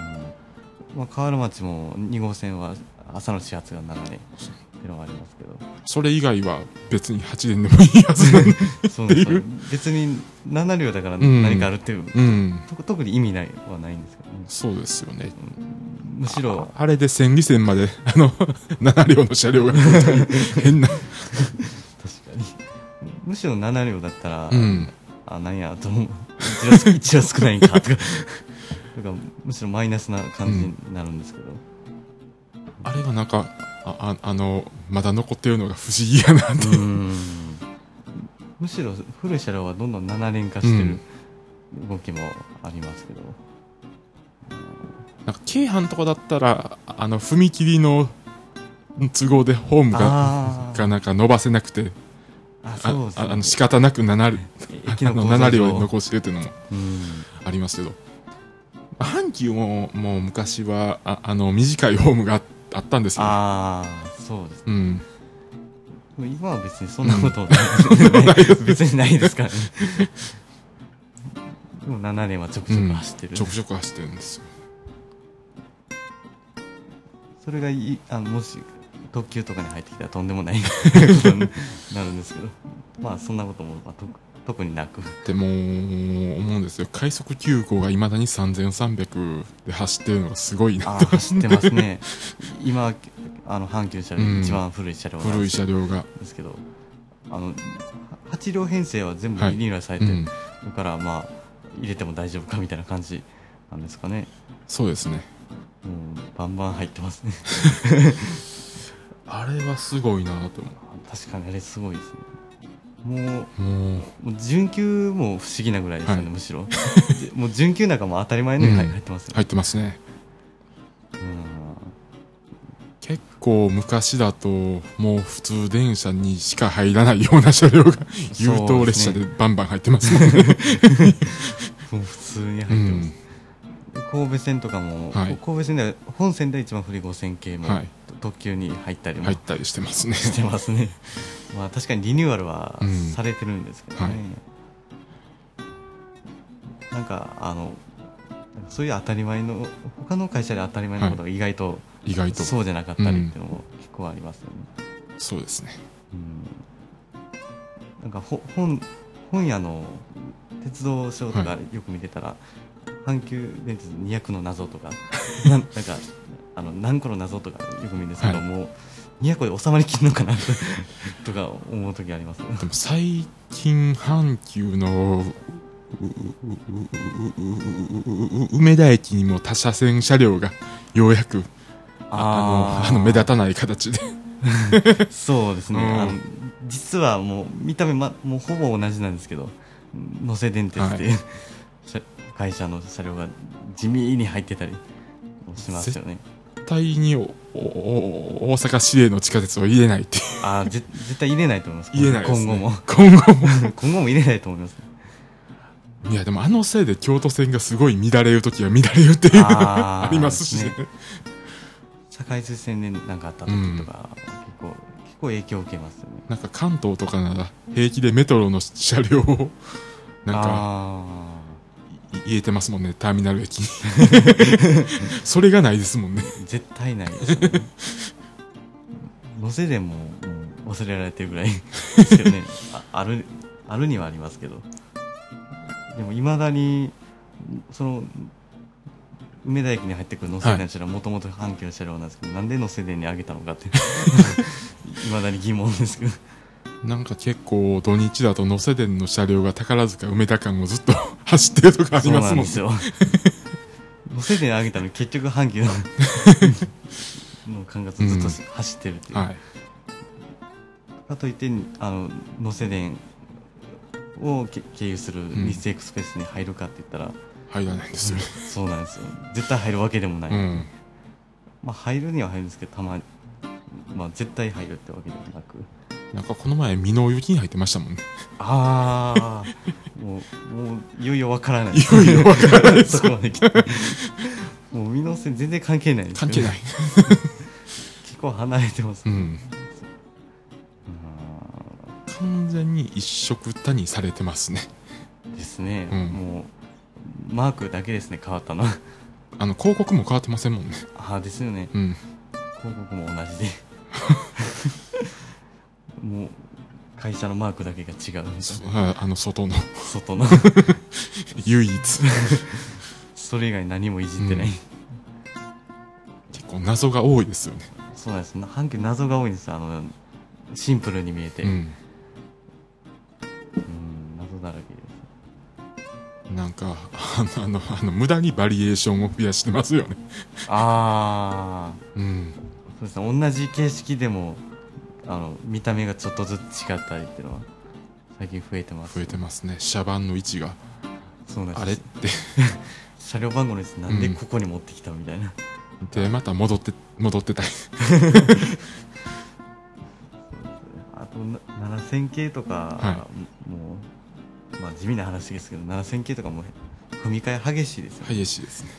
B: まあ、河原町も2号線は朝の始発が7年っていうのがありますけど。
C: それ以外は別に8年でもいいはずなんで。
B: そう別に7両だから
C: ん。
B: 何かあるっていう、
C: うん。
B: と特に意味ないはないんですけどね。
C: そうですよね。
B: むしろ
C: ああれで千里線まで あの7両の車両が。変な。
B: 確かに。むしろ7両だったら、
C: うん。
B: あなんやと思う。一両一両少ないんかとか。むしろマイナスな感じになるんですけど、
C: あれがなんかあああのまだ残ってるのが不思議やなって。
B: むしろ古い車両はどんどん7連化してる動きもありますけど、
C: なんか京阪とかだったらあの踏切の都合でホームががなんか伸ばせなくて
B: あ
C: あ
B: そうですね。
C: ああの仕方なく7
B: 駅
C: あの7
B: の構造上。
C: 両残してるっていうのも
B: うん。
C: ありますけど。阪急ももう昔はああの短いホームがああったんですよ、
B: ああそうです
C: うん、
B: 今は別にそんなことない。別にないですからね。でも7年はちょくちょく走ってる、
C: ちょくちょく走ってるんですよ。
B: それがいあのもし特急とかに入ってきたらとんでもないなるんですけど。まあそんなことも、まあ、と特になく。
C: でも思うんですよ。快速急行がいまだに3300で走ってるのがすごいな
B: 走ってますね。今あの阪急車両、
C: うん
B: 一番古い車両
C: 古い車両が。
B: ですけどあの8両編成は全部
C: はい。
B: リニューアルされて
C: うん。
B: るから、まあ入れても大丈夫かみたいな感じなんですかね。
C: そうですね。
B: もうバンバン入ってますね。
C: あれはすごいなと思
B: 確かにあれすごいですねもう
C: もう
B: 準急も不思議なぐらいですよね、
C: はい
B: むしろもう準急なんかも当たり前のように入ってますよ、
C: 入ってますね
B: うん
C: 結構昔だともう普通電車にしか入らないような車両が優等列車でバンバン入ってますもんね
B: もう普通に入ってます、
C: ん
B: 神戸線とかも、
C: はい
B: 神戸線では本線では一番古い5000系も、
C: はい
B: 特急に入ったりも
C: 入ったりしてますね。
B: してますね。まあ確かにリニューアルは
C: うん。
B: されてるんですけどね、
C: はい。
B: なんかあのそういう当たり前の他の会社で当たり前のことが意外と
C: 意外と。
B: そうじゃなかったりっていうのも結構ありますよね、
C: そうですね。
B: うん。なんかほ本本屋の鉄道書とか
C: は
B: よく見てたら、阪急電鉄200の謎とか なんかあの何個の謎とかよく見るんですけど、
C: はい
B: もう200で収まりきんのかなとか思う時あります。
C: でも最近阪急の梅田駅にも他車線車両がようやくあのあの目立たない形で
B: そうですね、
C: うん
B: あの実はもう見た目、ま、もうほぼ同じなんですけど能勢電鉄で、
C: は
B: 車会社の車両が地味に入ってたりしますよね
C: 対に大阪市営の地下鉄を入れないっていう。
B: あ絶対入れないと思います。
C: 入れないです、ね、
B: 今後も。
C: 今後も。
B: 今後も入れないと思います。
C: いやでもあのせいで京都線がすごい乱れる時は乱れるっていう
B: あ
C: りますしね。
B: ね。堺筋線で何かあった時とか、結構結構影響を受けますよね。
C: なんか関東とかなら平気でメトロの車両をなんか
B: あ
C: い入れてますもんねターミナル駅に。それがないですもんね。
B: ー絶対ないですよね。乗せでももう忘れられてるぐらいですけどね。ああるあるにはありますけど。でもいまだにその梅田駅に入ってくる能勢電の車両はもともと阪急の車両なんですけど、なんで能勢電に上げたのかって。いまだに疑問ですけど
C: なんか結構土日だと能勢電の車両が宝塚梅田間をずっと 走ってるとかありますもん
B: なんですよ。能勢電上げたのに結局阪急のの管轄ずっと走ってるっていう、
C: はい。
B: かといってあの能勢電をけ経由する日清エクスプレスに入るかって言ったら、
C: 入らないんですよ。ね
B: そうなんですよ。絶対入るわけでもない、
C: うん。
B: まあ入るには入るんですけどたまにまあ絶対入るってわけでもなく
C: なんかこの前美濃行きに入ってましたもんね。
B: ああもうもういよいよわからない。
C: いよいよわからない。です
B: そこまで来て。もう美濃線全然関係ないね。
C: 関係ない。
B: 結構離れてます、
C: うん。
B: あ
C: 完全に一色たにされてますね。
B: ーですね、
C: うん。
B: もうマークだけですね変わったの。は
C: あの広告も変わってませんもんね。
B: ああですよね。
C: うん。
B: 広告も同じでもう会社のマークだけが違う。みたい
C: ああの外の。
B: 外の。
C: 唯一。
B: それ以外何もいじってない、
C: うん。結構謎が多いですよね。
B: そうなんです。な阪急謎が多いんですあのシンプルに見えて、うん。
C: うん
B: 謎だらけです。
C: なんかあのあの無駄にバリエーションを増やしてますよね。
B: ああ
C: うん。
B: そうですね。同じ形式でもあの見た目がちょっとずつ違ったりっていうのは最近増えてます
C: 増えてますね。車番の位置が。
B: そうなんです。
C: あれって。
B: 車両番号のやつなんでここに持ってきたみたいな、
C: でまた戻って戻ってたり。
B: あとな7000系とか、
C: は
B: もう、まあ、地味な話ですけど7000系とかも踏み替え激しいですよね、
C: 激しいですね。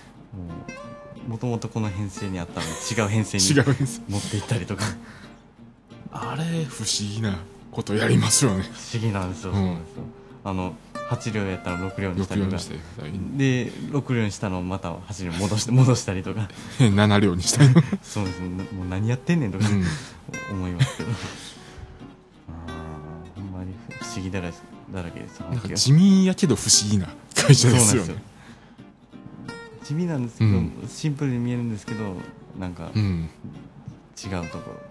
B: もともとこの編成にあったのに違う編成に 持っていったりとか
C: あれ不思議なことやりますよね。
B: 不思議なんですよ、
C: うん。
B: そうなんですよあの8両やったら6両にしたり
C: 6
B: とかで6両にしたのをまた8両戻して 戻したりとか。
C: 7両にしたいの、
B: そうですね。もう何やってんねんとか、
C: うん。
B: 思いますけど。あーほんまに不思議だらだらけです。
C: なんか地味やけど不思議な会社ですよね。
B: 地味なんですけど、
C: うん。
B: シンプルに見えるんですけどなんか
C: うん。
B: 違うところ。違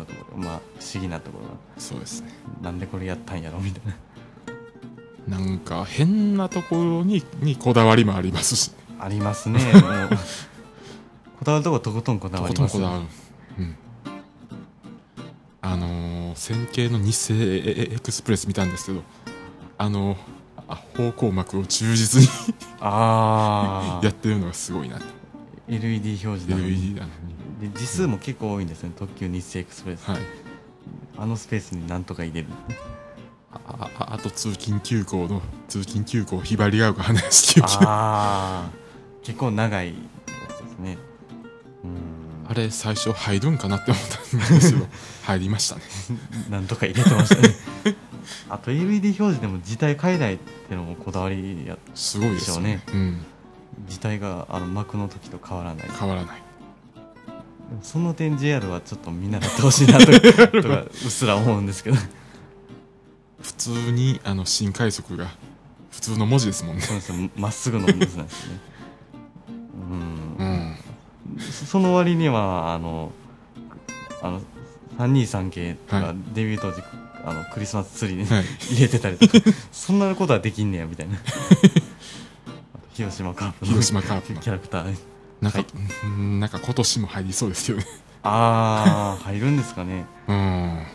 B: うところまあ不思議なところ。が
C: そうですね。
B: なんでこれやったんやろみたいな。
C: なんか変なところににこだわりもありますし。
B: ありますね。もう。こだわるところとことんこだ
C: と
B: わります
C: ことんこだわる、うん、あのー、線形の日清エクスプレス見たんですけど。あのあ方向幕を忠実に
B: ああ
C: やってるのがすごいなって
B: LED 表示なのに
C: LED なのに
B: で時数も結構多いんですね。特急日清エクスプレス、
C: はい。
B: あのスペースになんとか入れる。
C: あああと通勤急行の通勤急行ひばりが丘花屋敷行きあ
B: ああ結構長いやつですね。うん。
C: れ最初入るんかなって思ったんですけど 入りましたね。
B: なんとか入れてましたね。あと LED 表示でも字体変えないっていうのもこだわりや
C: すごいですよね。うん、
B: 字体があの幕の時と変わらない。
C: 変わらない
B: その点 JR はちょっと見習ってほしいなととかうっすら思うんですけど。
C: 普通にあの新快速が普通の文字ですもんね。
B: そうですよまっすぐの文字なんですね。うん。
C: うん
B: そその割にはあのあの323系とか
C: はい。
B: デビュー当時、あのクリスマスツリーに
C: はい。
B: 入れてたりとかそんなことはできんねやみたいな。あと広島カープの
C: 広島カープの。
B: キャラクター
C: なんか、
B: はい。
C: うんなんか今年も入りそうですよね。
B: ああ入るんですかね。
C: うん。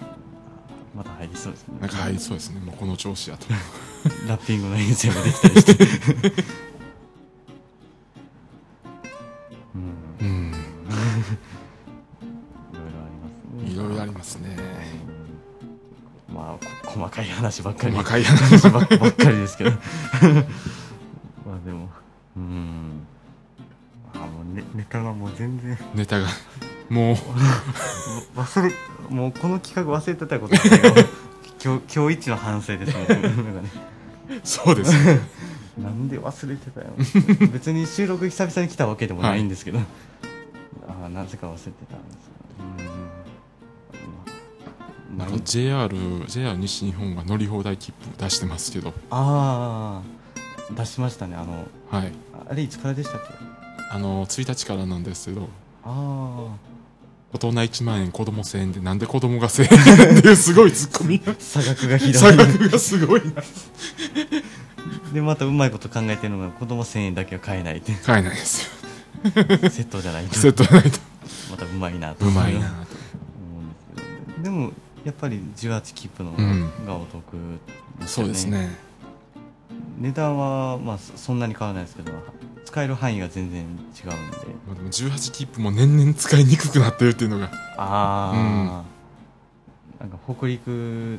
B: また入りそうですね。
C: なんか入りそうですね。もうこの調子やと。
B: ラッピングの編成もできたりしてうん。
C: うん。
B: いろいろありますね。
C: いろいろありますね
B: うんまあこ細かい話ばっかり。
C: 細かい話
B: ばっかり ですけど。まあでもうんネネタがもう全然。
C: ネタが。もう。
B: 忘れもうこの企画忘れてたことないけど 今日今日一の反省です
C: そうです。ね
B: なんで忘れてたよ。別に収録久々に来たわけでもないんですけど、ああなぜか忘れてたんですうん。
C: なんか JR, JR 西日本が乗り放題切符出してますけど。
B: ああ出しましたね。あの
C: はい。
B: あれいつからでしたっけ？
C: あの1日からなんですけど
B: あ
C: 大人1万円子供1000円でなんで子供が1000円っていうすごいツッコミ。
B: 差額がひど
C: 差
B: い
C: 額がすごい。な
B: でまたうまいこと考えてるのが子供1000円だけは買えないって
C: 買えないです。よ
B: セットじゃないと。
C: セットじゃないと。
B: またうまいなと。
C: うまいなと。
B: 思うんですけどでもやっぱり18切符のがお得ですよ
C: そうですね。
B: 値段はまあそそんなに変わらないですけど使える範囲が全然違うんで。
C: まあでも18切符も年々使いにくくなってるっていうのが。
B: ああ、なんか北陸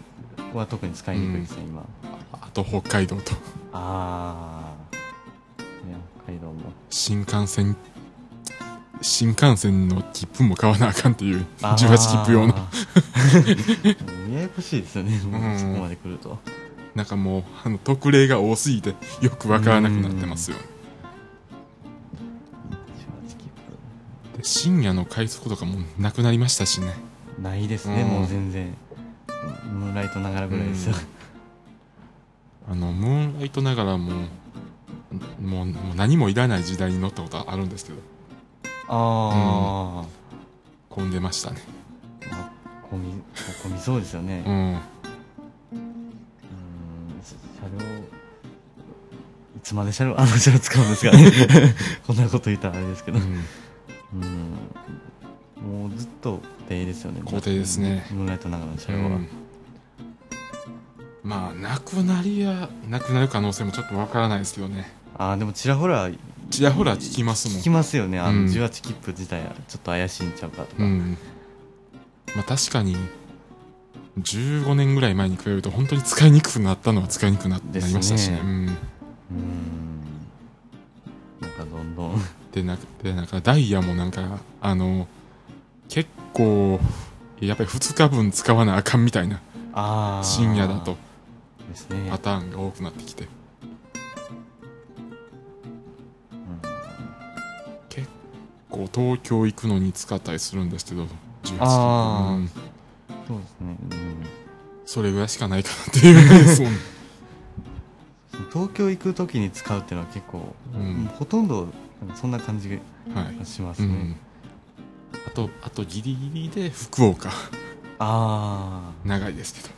B: は特に使いにくいですね、今。
C: あと北海道と。
B: ああ、ね、北海道も。
C: 新幹線新幹線の切符も買わなあかんっていう
B: あー。
C: 18切符用の。
B: ややこしいですよね、
C: ん。
B: そこまで来ると。
C: なんかもうあの特例が多すぎてよくわからなくなってますよ。
B: 18
C: 深夜の快速とかもなくなりましたしね。
B: 符ないですね、
C: うん。
B: もう全然。ムーンライトながらぐらいです。よ、
C: あのムーンライトながらももうもう何もいらない時代に乗ったことあるんですけど。
B: あ
C: 混んでましたね。
B: あ、まあ、混み混みそうですよね、
C: うん。
B: うん。車両いつまで車両あの車両使うんですかね。こんなこと言ったらあれですけど、
C: うん
B: うん、もうずっと固定ですよね。
C: 固定ですね。
B: ムーンライト長野の車両は、
C: うん。まあなくなりやなくなる可能性もちょっとわからないですけどね。
B: ああでもちらほら
C: ちらほら聞きますもん。
B: 聞きますよね。あの
C: うん。
B: 18切符自体はちょっと怪しいんちゃうかとか、
C: うん。まあ確かに15年ぐらい前に比べると本当に使いにくくなったのは使いにくくなりましたしね。うん。
B: うん。なんかどんどん
C: でなんかでなんかダイヤもなんかあの結構やっぱり2日分使わなあかんみたいな深夜だと
B: ね。
C: パターンが多くなってきて。結構東京行くのに使ったりするんですけど18
B: あー。
C: うん
B: そうですね、
C: それぐらいしかないかなってい う。
B: 東京行く時に使うっていうのは結構、
C: うん。
B: ほとんどそんな感じが
C: はい。
B: しますね、
C: うん。あとあとギリギリで福岡。
B: あ
C: 長いですけど。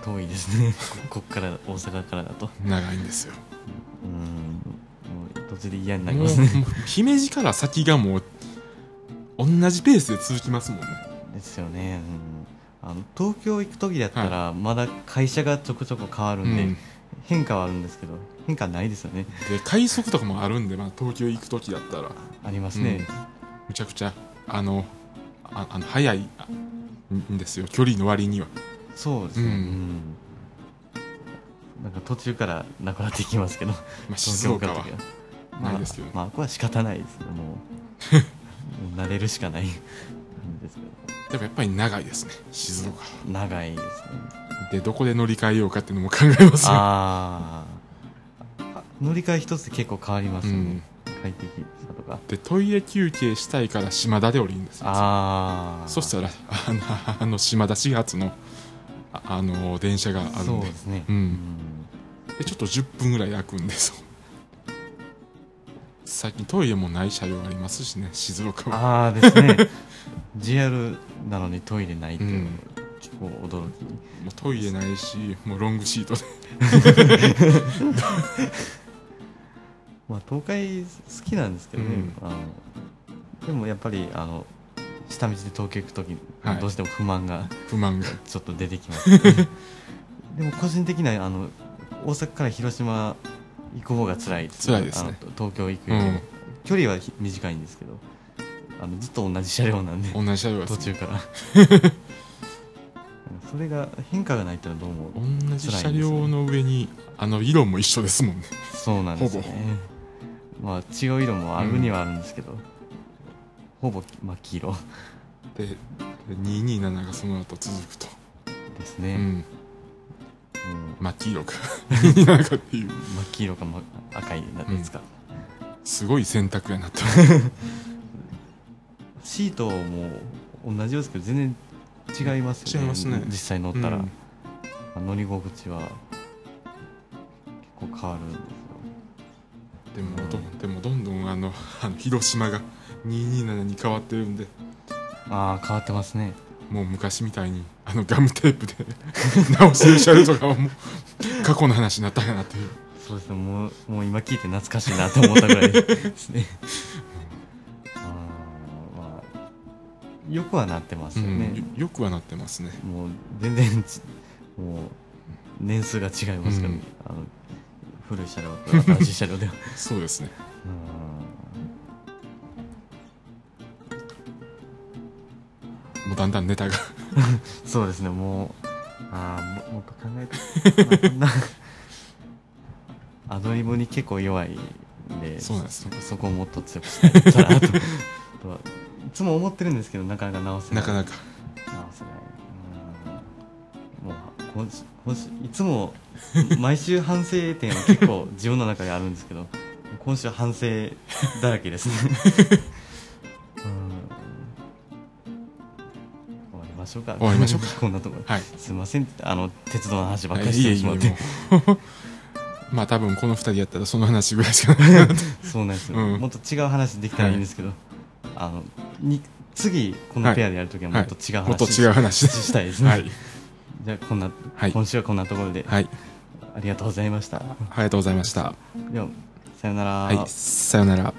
B: あ遠いですね。こ こっから大阪からだと。
C: 長いんですよ。
B: うん。もう途中で嫌になりますね。
C: 姫路から先がもう同じペースで続きますもんね。
B: ですよね、うん、あの東京行く時だったらまだ会社がちょこちょこ変わるんで、
C: うん。
B: 変化はあるんですけど変化ないですよね。
C: で快速とかもあるんで、まあ、東京行く時だったら。
B: ありますね、
C: むちゃくちゃあのああの早いあんですよ。距離の割には。
B: そうですね、
C: う
B: うん。んなんか途中からなくなっていきますけど。
C: まあ、静岡は。ないですけどね。
B: まあ、まあ、ここは仕方ないですねもう。もう慣れるしかないんですけ
C: でもやっぱり長いですね。静岡。
B: ど長いですね。
C: でどこで乗り換えようかっていうのも考えますよ。
B: あー。あ乗り換え一つで結構変わりますよね、
C: うん。
B: 快適さとか。
C: でトイレ休憩したいから島田で降りるんですよ。
B: ああ
C: そしたらあのあの島田始発のああの電車があるんで。
B: そうですね。
C: うん。でちょっと10分ぐらい空くんですよ。最近トイレもない車両ありますしね静岡は。
B: ああですね。JR なのにトイレないっていうの
C: うん。
B: が結構驚き、
C: もうトイレないしもうロングシートで
B: まあ東海好きなんですけどね、
C: うん。
B: あのでもやっぱりあの下道で東京行く時、
C: はい。
B: どうしても不満が
C: 不満が。
B: ちょっと出てきます、ね、でも個人的にはあの大阪から広島行く方が辛い
C: 辛いですね。
B: 東京行くより。も、
C: うん。
B: 距離はひ短いんですけどあのずっと同じ車両なんで
C: 同じ車両です
B: 途中から。それが変化がないってのはどうも
C: 同じ車両の上にあの色も一緒ですもんね。
B: そうなんですよねまあ違う色もあるにはあるんですけど、ほぼ真っ黄色。
C: でで227がその後続くと、う
B: ですね、
C: ん、
B: うん。
C: 真っ黄色か227かっていう。
B: 真っ黄色か、ま、赤いなんですか、
C: すごい選択やなと
B: シートも同じようですけど全然違いますよね。
C: 違いますね。
B: 実際乗ったら、
C: うん。
B: 乗り心地は結構変わるんで
C: もどでもどんどんあのあの広島が227に変わってるんで。
B: ああ変わってますね。
C: もう昔みたいにあのガムテープで 直してる車両とかはもう過去の話になったかなっていう。
B: そうですね。もうもう今聞いて懐かしいなと思ったぐらいですね。あ ーまあよくはなってますよね、
C: うんよよくはなってますね。
B: もう全然ちもう年数が違いますから。ね、あの古い車両と新しい車両では。
C: そうですね。もうだんだんネタが。
B: そうですね。もうああももっと考えて。まあ アドリブに結構弱いんで
C: そうなんです。
B: そそこをもっと強くしたいかなと。とはいつも思ってるんですけどなかなか直せな
C: ないかなか。
B: 直せない。うん。もう今週今週いつも毎週反省点は結構自分の中であるんですけど今週は反省だらけですね。うん。終わりましょうか。
C: 終わりましょうか。
B: こんなところ
C: はい。
B: すいません。あの鉄道の話ばっかりしてしまって。
C: まあ多分この二人やったらその話ぐらいしかない
B: そうなんですよ、
C: うん。
B: もっと違う話できたらいいんですけど、あのに次このペアでやるときはもっと違う話、
C: もっと違う話
B: し したいですね、
C: はい
B: じゃあこんな、
C: はい。
B: 今週はこんなところで、
C: はい。
B: ありがとうございました。
C: ありがとうございました。
B: ではさよなら、
C: はいさよなら